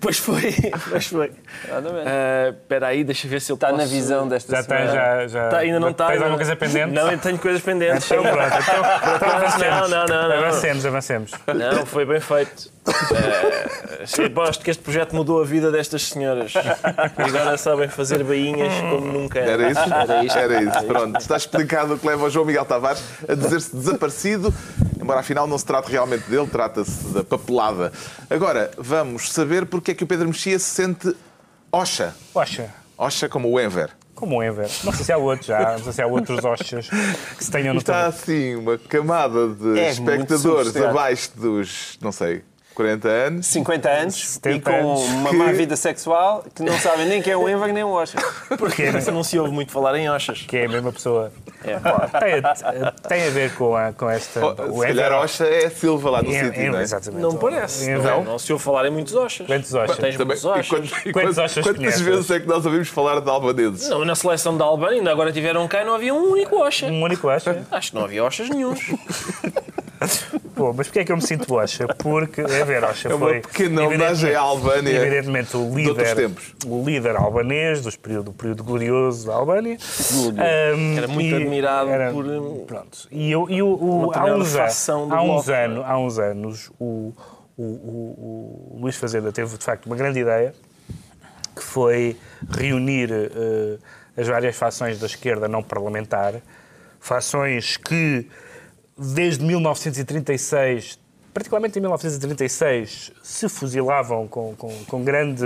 [SPEAKER 3] Pois foi, pois foi. Uh, espera aí, deixa ver se ele
[SPEAKER 4] está
[SPEAKER 3] posso...
[SPEAKER 4] na visão desta
[SPEAKER 2] já
[SPEAKER 4] semana.
[SPEAKER 2] Tem, já, já...
[SPEAKER 3] Tá, ainda não está.
[SPEAKER 2] Tens alguma coisa pendente?
[SPEAKER 3] Não, eu tenho coisas pendentes.
[SPEAKER 2] Então, pronto. Então, então avancemos.
[SPEAKER 3] Não, não, não, não.
[SPEAKER 2] Avancemos, avancemos.
[SPEAKER 3] Não, foi bem feito. Uh, aposto que este projeto mudou a vida destas senhoras. E agora sabem fazer bainhas como nunca.
[SPEAKER 1] Era isso? Era isso. Era isso. Pronto, está explicado o que leva o João Miguel Tavares a dizer-se desaparecido, embora afinal não se trate realmente dele, trata-se da papelada. Agora, vamos saber porque é que o Pedro Mexia se sente Oxa.
[SPEAKER 2] Oxa.
[SPEAKER 1] Oxa como o Enver.
[SPEAKER 2] Como o Enver. Não sei se há outros já, não sei se há outros Oxas que se tenham no
[SPEAKER 1] Está assim uma camada de é espectadores abaixo dos, não sei, 40 anos.
[SPEAKER 4] 50 anos e com anos. uma má vida sexual que não sabem nem quem é o Enver nem o Osha.
[SPEAKER 3] Porquê? Mas não se ouve muito falar em Oshas.
[SPEAKER 2] Que é a mesma pessoa. É. Tem, tem, a ver com, a, com esta.
[SPEAKER 1] Oh, o se calhar Osha é Silva lá no é, sítio, não é?
[SPEAKER 3] Exatamente. Não parece. Não, não se ouve falar em muitos Oshas.
[SPEAKER 2] Quantos Oshas?
[SPEAKER 3] Tens Também, muitos Oshas.
[SPEAKER 1] Quantos, quantos, quantos Quantas vezes é que nós ouvimos falar de albaneses?
[SPEAKER 3] Não, na seleção da Albânia ainda agora tiveram cá e não havia um único Osha.
[SPEAKER 2] Um único Osha?
[SPEAKER 3] Acho que não havia Oshas nenhums.
[SPEAKER 2] Pô, mas porquê é que eu me sinto Osha? Porque, é ver, Osha
[SPEAKER 1] é
[SPEAKER 2] foi...
[SPEAKER 1] pequena homenagem à Albânia
[SPEAKER 2] Evidentemente o líder, o líder albanês do período, do período glorioso da Albânia.
[SPEAKER 3] Um, era muito admirado
[SPEAKER 2] era,
[SPEAKER 3] por...
[SPEAKER 2] Pronto. E, eu, e o, o, há, uns, há, uns anos, há uns anos o, o, o, o Luís Fazenda teve, de facto, uma grande ideia, que foi reunir uh, as várias fações da esquerda não parlamentar, fações que desde 1936, particularmente em 1936, se fuzilavam com, com, com grande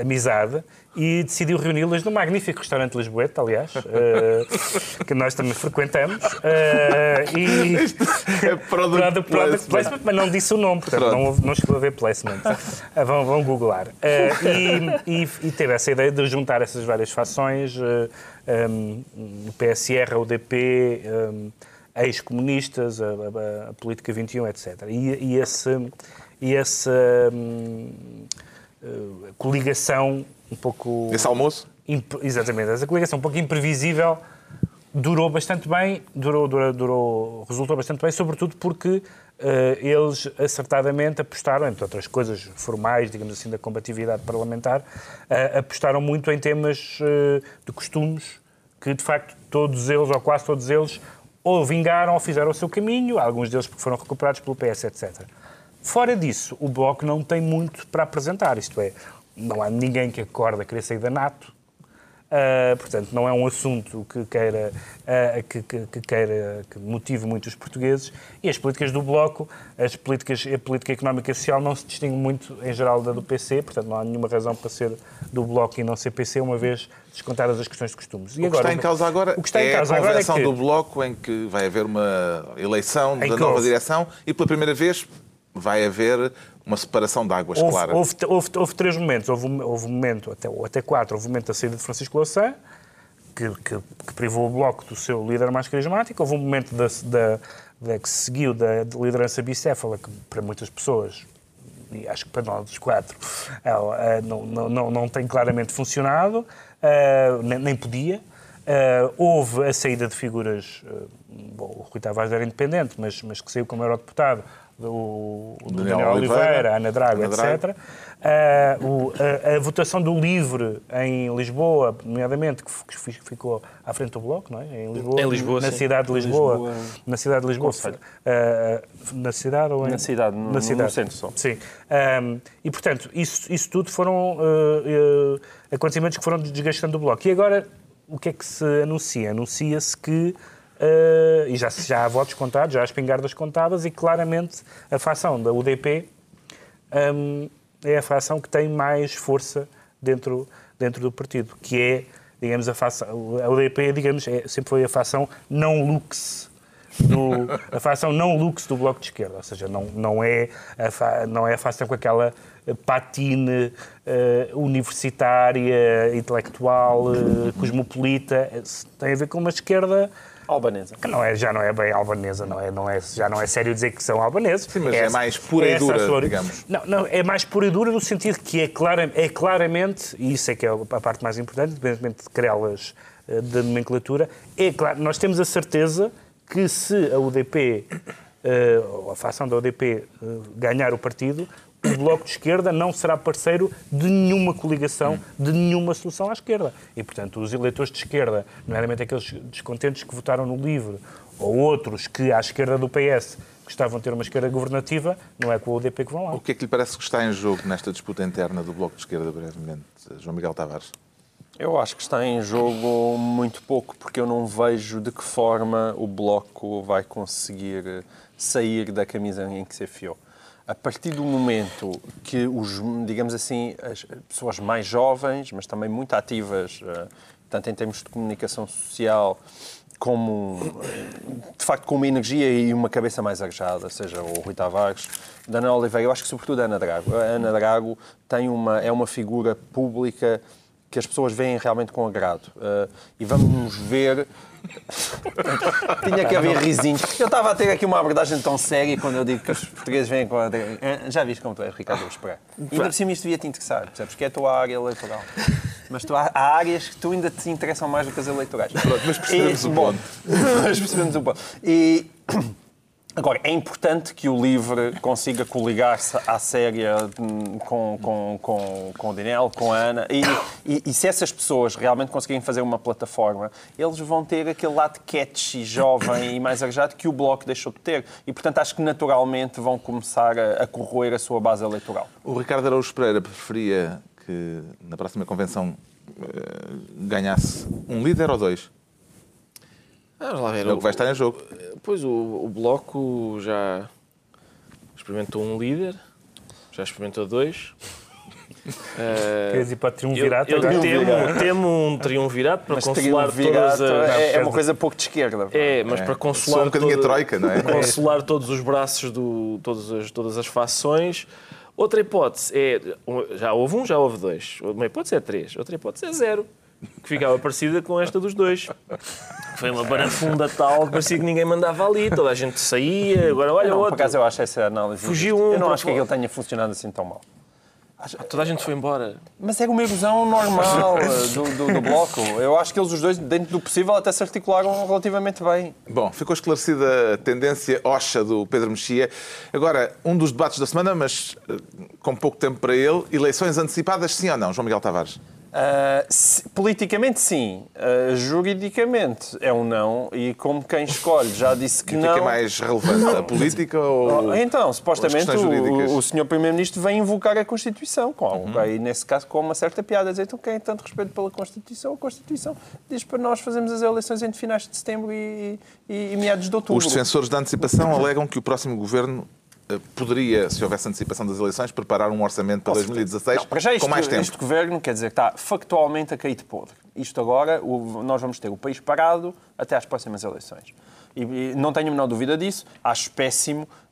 [SPEAKER 2] amizade e decidiu reuni-las num magnífico restaurante lisboeta, aliás, uh, que nós também frequentamos. Uh, e
[SPEAKER 1] é product, product placement.
[SPEAKER 2] mas não disse o nome, portanto não, não chegou a ver placement. Uh, vão, vão googlar. E, e, e, teve essa ideia de juntar essas várias fações, um, o PSR, a UDP, um, ex-comunistas, a, a, a, Política 21, etc. E, e, esse, e essa um, uh, coligação um pouco...
[SPEAKER 1] Esse almoço?
[SPEAKER 2] Exatamente, essa coligação um pouco imprevisível durou bastante bem, durou, durou, durou resultou bastante bem, sobretudo porque uh, eles acertadamente apostaram, entre outras coisas formais, digamos assim, da combatividade parlamentar, uh, apostaram muito em temas uh, de costumes que, de facto, todos eles, ou quase todos eles, ou vingaram ou fizeram o seu caminho, alguns deles foram recuperados pelo PS, etc. Fora disso, o Bloco não tem muito para apresentar, isto é, não há ninguém que acorda a querer sair da NATO, Uh, portanto, não é um assunto que queira, uh, que, que, que, queira, que motive muito os portugueses. E as políticas do Bloco, as políticas, a política económica e social não se distingue muito, em geral, da do PC, portanto, não há nenhuma razão para ser do Bloco e não ser PC, uma vez descontadas as questões de costumes.
[SPEAKER 1] E o que agora, está em causa agora o que está é em causa a convenção é que... do Bloco, em que vai haver uma eleição da nova direção e, pela primeira vez, vai haver uma separação de águas
[SPEAKER 2] houve,
[SPEAKER 1] clara.
[SPEAKER 2] Houve, houve, houve, três momentos. Houve, houve um momento, até, até quatro, houve um momento da saída de Francisco Louçã, que, que, que, privou o Bloco do seu líder mais carismático. Houve um momento da, da, da que se seguiu da, da, liderança bicéfala, que para muitas pessoas, e acho que para nós os quatro, uh, não, não, não, não tem claramente funcionado, uh, nem, podia. Uh, houve a saída de figuras, bom, o Rui Tavares era independente, mas, mas que saiu como eurodeputado, do, do Daniel, Daniel Oliveira, Oliveira, Ana Drago, Ana Drago. etc. Uh, o, a, a, votação do LIVRE em Lisboa, nomeadamente, que ficou à frente do Bloco, não é?
[SPEAKER 3] Em Lisboa, em Lisboa
[SPEAKER 2] na
[SPEAKER 3] sim.
[SPEAKER 2] cidade de Lisboa, Lisboa, na cidade de Lisboa, uh, na cidade ou em...
[SPEAKER 4] na cidade, no, na cidade, no centro só.
[SPEAKER 2] Sim. Um, e portanto, isso, isso tudo foram uh, acontecimentos que foram desgastando o Bloco. E agora, o que é que se anuncia? Anuncia-se que Uh, e já, já há votos contados, já há espingardas contadas, e claramente a facção da UDP um, é a facção que tem mais força dentro, dentro do partido, que é, digamos, a facção. A UDP, digamos, é, sempre foi a facção não lux. Do, a facção não lux do Bloco de Esquerda, ou seja, não, não, é, a, não é a facção com aquela patine uh, universitária, intelectual, uh, cosmopolita, tem a ver com uma esquerda
[SPEAKER 4] Albanesa.
[SPEAKER 2] Que não é, já não é bem albanesa, não é, não é, já não é sério dizer que são albaneses.
[SPEAKER 1] Sim, mas é, é mais pura é e dura, sua... digamos.
[SPEAKER 2] Não, não, é mais pura e dura no sentido que é, clara, é claramente, e isso é que é a parte mais importante, independentemente de querelas uh, da nomenclatura, é claro, nós temos a certeza que se a UDP, eh, a facção da UDP, eh, ganhar o partido, o Bloco de Esquerda não será parceiro de nenhuma coligação, de nenhuma solução à esquerda. E, portanto, os eleitores de esquerda, nomeadamente aqueles descontentes que votaram no LIVRE, ou outros que, à esquerda do PS, gostavam de ter uma esquerda governativa, não é com o UDP que vão lá.
[SPEAKER 1] O que é que lhe parece que está em jogo nesta disputa interna do Bloco de Esquerda, brevemente, João Miguel Tavares?
[SPEAKER 4] Eu acho que está em jogo muito pouco, porque eu não vejo de que forma o Bloco vai conseguir sair da camisa em que se afiou. A partir do momento que os, digamos assim, as pessoas mais jovens, mas também muito ativas, eh, tanto em termos de comunicação social, como, de facto, com uma energia e uma cabeça mais arejada, seja o Rui Tavares, Dana Oliveira, eu acho que sobretudo a Ana Drago. A Ana Drago tem uma, é uma figura pública que as pessoas veem realmente com agrado. Uh, e vamos ver. Tinha que haver risinhos. Eu estava a ter aqui uma abordagem tão séria quando eu digo que os portugueses veem com. Eh, já viste como tu és, Ricardo Esperar. E por cima isto devia te interessar, percebes? Que é a tua área eleitoral. Mas tu, há, há áreas que tu ainda te interessam mais do que as eleitorais.
[SPEAKER 1] Pronto, mas percebemos e, o ponto.
[SPEAKER 4] mas percebemos o ponto. E. Agora, é importante que o LIVRE consiga coligar-se à séria hum, com, com, com, com o Dinel, com a Ana, e, e, e, se essas pessoas realmente conseguirem fazer uma plataforma, eles vão ter aquele lado catchy, jovem e mais arejado que o Bloco deixou de ter. E, portanto, acho que naturalmente vão começar a, a corroer a sua base eleitoral.
[SPEAKER 1] O Ricardo Araújo Pereira preferia que na próxima convenção uh, ganhasse um líder ou dois?
[SPEAKER 3] Vamos lá ver.
[SPEAKER 1] É o que vai estar em jogo.
[SPEAKER 3] Pois o, o Bloco já experimentou um líder, já experimentou dois.
[SPEAKER 2] Queres ir para triunvirato?
[SPEAKER 3] Eu, eu temo, temo um triunvirato para mas consolar todas as...
[SPEAKER 4] É, é, uma coisa pouco de esquerda.
[SPEAKER 3] É, mas é. para consolar... Só
[SPEAKER 1] um bocadinho toda, a troika, não é?
[SPEAKER 3] Consolar todos os braços, do, todas, as, todas as fações. Outra hipótese é... Já houve um, já houve dois. Uma hipótese é três. Outra hipótese é zero que ficava parecida com esta dos dois. Foi uma barafunda tal que parecia que ninguém mandava ali, toda a gente saía, agora olha
[SPEAKER 4] não,
[SPEAKER 3] outro.
[SPEAKER 4] Por acaso eu acho essa análise.
[SPEAKER 3] Fugiu um.
[SPEAKER 4] Eu não acho que aquilo tenha funcionado assim tão mal.
[SPEAKER 3] Ah, toda a gente foi embora.
[SPEAKER 4] Mas é uma erosão normal do, do, do, bloco. Eu acho que eles os dois, dentro do possível, até se articularam relativamente bem.
[SPEAKER 1] Bom, ficou esclarecida a tendência oxa do Pedro Mexia. Agora, um dos debates da semana, mas eh, com pouco tempo para ele, eleições antecipadas, sim ou não, João Miguel Tavares?
[SPEAKER 4] Uh, se, politicamente, sim. Uh, juridicamente é um não. E como quem escolhe já disse que
[SPEAKER 1] e
[SPEAKER 4] não. O
[SPEAKER 1] que é mais relevante? A política ou.
[SPEAKER 4] Oh, então, supostamente o, o senhor Primeiro-Ministro vem invocar a Constituição. Com, uhum. Nesse caso, com uma certa piada. Dizer, então, quem tanto respeito pela Constituição? A Constituição diz para nós fazermos as eleições entre finais de setembro e, e, e meados de outubro.
[SPEAKER 1] Os defensores da antecipação alegam que o próximo governo poderia, se houvesse antecipação das eleições, preparar um orçamento para 2016 não, para já
[SPEAKER 4] isto,
[SPEAKER 1] com mais tempo.
[SPEAKER 4] Este governo, quer dizer, está factualmente a cair de podre. Isto agora, o, nós vamos ter o país parado até às próximas eleições. E, e não tenho a menor dúvida disso. Acho péssimo, eh,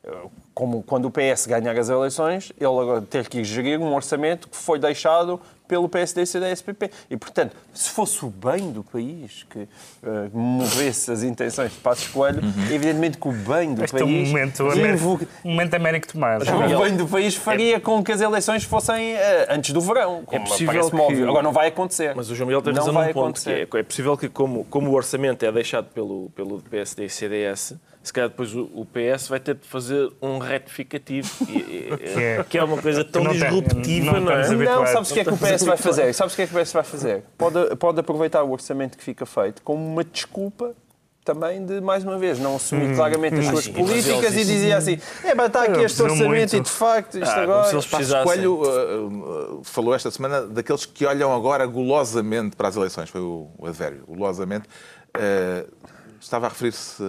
[SPEAKER 4] como quando o PS ganhar as eleições, ele agora ter que gerir um orçamento que foi deixado pelo PSD e CDS-PP. E, portanto, se fosse o bem do país que uh, movesse as intenções de Passos Coelho, uhum. evidentemente que o bem do
[SPEAKER 2] este
[SPEAKER 4] país...
[SPEAKER 2] É um momento, invoca... momento Américo Tomás.
[SPEAKER 4] O bem do país faria é... com que as eleições fossem uh, antes do verão.
[SPEAKER 3] É possível que...
[SPEAKER 4] óbvio. Agora não vai acontecer.
[SPEAKER 3] Mas o João Miguel tem razão num ponto, que é, é possível que como, como o orçamento é deixado pelo, pelo PSD e CDS se calhar depois o, PS vai ter de fazer um retificativo, que é, que é uma coisa tão não disruptiva, não, não, é?
[SPEAKER 4] Não, sabes o que é que o PS vai fazer? Sabes o que é que o PS vai fazer? Pode, pode aproveitar o orçamento que fica feito como uma desculpa também de, mais uma vez, não assumir hum, claramente as suas políticas e dizia assim, é, mas está aqui este orçamento e de facto isto ah, agora... Se eles
[SPEAKER 1] precisassem. Coelho uh, uh, falou esta semana daqueles que olham agora golosamente para as eleições, foi o, o golosamente. Uh, estava a referir-se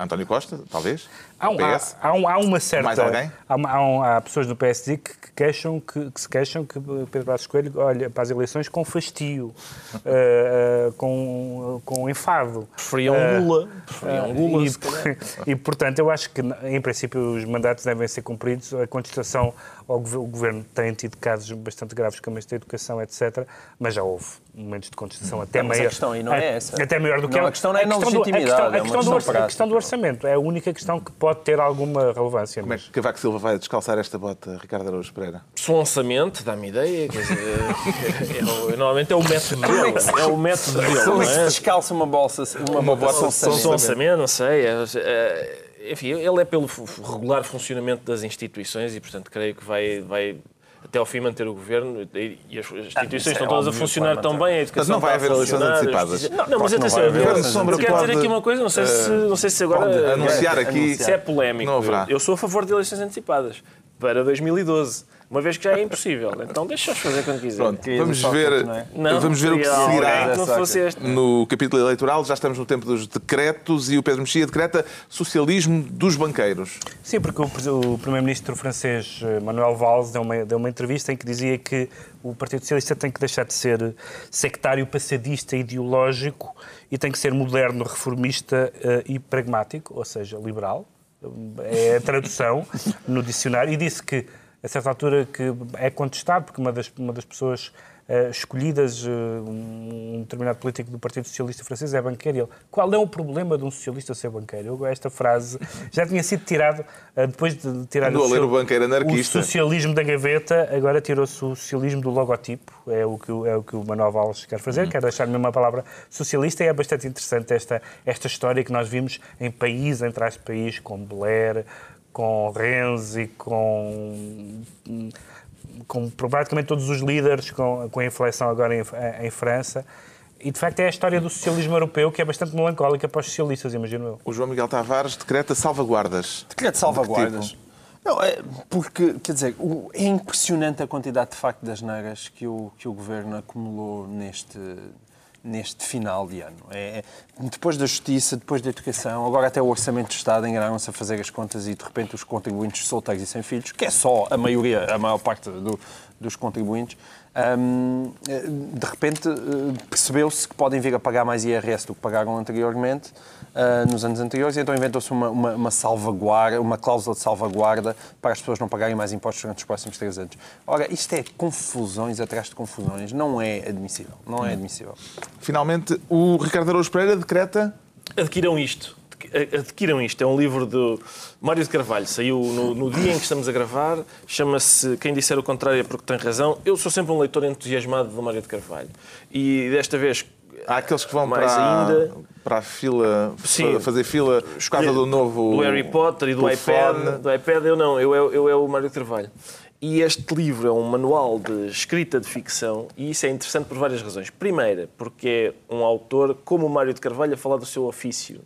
[SPEAKER 1] António Costa, talvez?
[SPEAKER 2] Há, um, PS, há, há, um, há uma certa.
[SPEAKER 1] Mais alguém?
[SPEAKER 2] Há, há, há pessoas no PSD que, que, queixam, que, que, se queixam que Pedro Passos Coelho olha para as eleições com fastio, uh, uh, com, com enfado.
[SPEAKER 3] Preferiam uh, Lula. Preferiam Lula.
[SPEAKER 2] E, e, portanto, eu acho que, em princípio, os mandatos devem ser cumpridos. A contestação ao governo, o governo tem tido casos bastante graves, como este da educação, etc. Mas já houve momentos de contestação até maior.
[SPEAKER 4] a questão aí não é essa.
[SPEAKER 2] Até maior do que
[SPEAKER 4] não, a questão não é a questão, legitimidade, a questão,
[SPEAKER 2] a questão, do, a questão do orçamento é a única questão que pode ter alguma relevância.
[SPEAKER 1] Como é que Cavaco Silva vai descalçar esta bota, Ricardo Araújo Pereira?
[SPEAKER 3] Sonsamente, dá-me ideia. Quer dizer, é, é, normalmente é o método dele. É o método dele.
[SPEAKER 4] Como é que se descalça uma bolsa, uma, uma bota
[SPEAKER 3] sonsamento? Sonsamento, não sei. É, é, enfim, ele é pelo regular funcionamento das instituições e, portanto, creio que vai, vai até ao fim manter o governo e as instituições ah, estão é todas a funcionar tão bem, a educação
[SPEAKER 1] não vai haver eleições antecipadas.
[SPEAKER 3] Não, não mas atenção, eu quero dizer aqui uma coisa, não sei se, não sei se agora
[SPEAKER 1] anunciar aqui
[SPEAKER 3] se é polémico. Eu sou a favor de eleições antecipadas. Para 2012 uma vez que já é impossível. Então deixa-os fazer quando quiserem.
[SPEAKER 1] Pronto, vamos ver, não, vamos ver o que seguirá no capítulo eleitoral. Já estamos no tempo dos decretos e o Pedro Mexia decreta socialismo dos banqueiros.
[SPEAKER 2] Sim, porque o, o primeiro-ministro francês eh, Manuel Valls deu uma, deu uma entrevista em que dizia que o Partido Socialista tem que deixar de ser sectário, passadista, ideológico e tem que ser moderno, reformista uh, e pragmático, ou seja, liberal. É a tradução no dicionário. E disse que a certa altura que é contestado, porque uma das, uma das pessoas uh, escolhidas, uh, um determinado político do Partido Socialista Francês, é banqueiro. Ele, qual é o problema de um socialista ser banqueiro? Eu, esta frase já tinha sido tirada, uh, depois de tirar
[SPEAKER 1] o, seu, o, banqueiro anarquista.
[SPEAKER 2] o socialismo da gaveta, agora tirou-se o socialismo do logotipo. É o que, é o, que o Manuel Valls quer fazer, uhum. quer deixar mesmo a palavra socialista. E é bastante interessante esta, esta história que nós vimos em país, entre as países, como Blair, com Renzi, com, com praticamente todos os líderes, com, com a inflação agora em, em, França. E de facto é a história do socialismo europeu que é bastante melancólica para os socialistas, imagino eu.
[SPEAKER 1] O João Miguel Tavares decreta salvaguardas.
[SPEAKER 4] Decreta salvaguardas. Tipo? Não, é porque, quer dizer, é impressionante a quantidade de facto das negras que o, que o governo acumulou neste, neste final de ano. É, depois da justiça, depois da educação, agora até o orçamento de Estado enganaram-se a fazer as contas e de repente os contribuintes solteiros e sem filhos, que é só a maioria, a maior parte do, dos contribuintes, um, de repente eh, percebeu-se que podem vir a pagar mais IRS do que pagaram anteriormente, uh, nos anos anteriores, e então inventou-se uma, uma, uma, salvaguarda, uma cláusula de salvaguarda para as pessoas não pagarem mais impostos durante os próximos três anos. Ora, isto é confusões atrás de confusões, não é admissível, não é admissível.
[SPEAKER 1] Finalmente, o Ricardo Araújo Pereira decreta...
[SPEAKER 3] Adquiram isto adquiram isto. É um livro do Mário de Carvalho. Saiu no, no dia em que estamos a gravar. Chama-se Quem Disser o Contrário é Porque Tem Razão. Eu sou sempre um leitor entusiasmado do Mário de Carvalho. E desta vez.
[SPEAKER 1] Há aqueles que vão mais para, ainda, para a fila, Sim, fazer fila por causa do novo.
[SPEAKER 3] Do Harry Potter e do iPad. Do iPad, eu não, eu, eu, eu é o Mário Carvalho. E este livro é um manual de escrita de ficção e isso é interessante por várias razões. Primeira, porque é um autor como o Mário de Carvalho a falar do seu ofício.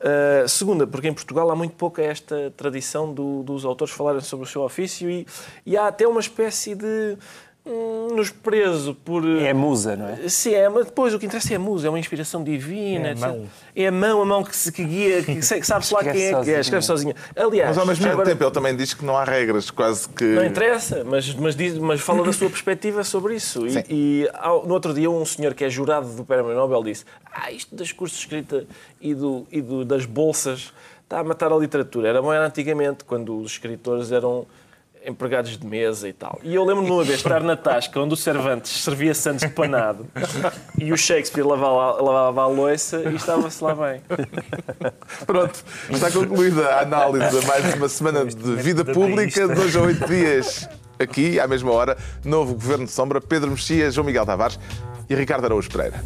[SPEAKER 3] Uh, segunda, porque em Portugal há muito pouca esta tradição do, dos autores falarem sobre o seu ofício e, e há até uma espécie de nos preso por.
[SPEAKER 4] É a musa, não é?
[SPEAKER 3] Sim, é, mas depois o que interessa é a musa, é uma inspiração divina. É a mão. É a mão, a mão que, se, que guia, que, que sabe-se lá quem é que é, escreve sozinha.
[SPEAKER 1] Aliás. Mas ao mesmo agora... tempo ele também diz que não há regras, quase que.
[SPEAKER 3] Não interessa, mas, mas, diz, mas fala da sua perspectiva sobre isso. E, e, no outro dia, um senhor que é jurado do Prémio Nobel disse: Ah, isto das cursos de escrita e, do, e do, das bolsas está a matar a literatura. Era bom era antigamente, quando os escritores eram empregados de mesa e tal. E eu lembro-me uma vez estar na tasca onde o Cervantes servia Santos de panado e o Shakespeare lavava, lavava a louça e estava-se lá bem.
[SPEAKER 1] Pronto, está concluída a análise de mais uma semana de vida pública, de dois a oito dias. Aqui, à mesma hora, novo Governo de Sombra, Pedro Mexia, João Miguel Tavares e Ricardo Araújo Pereira.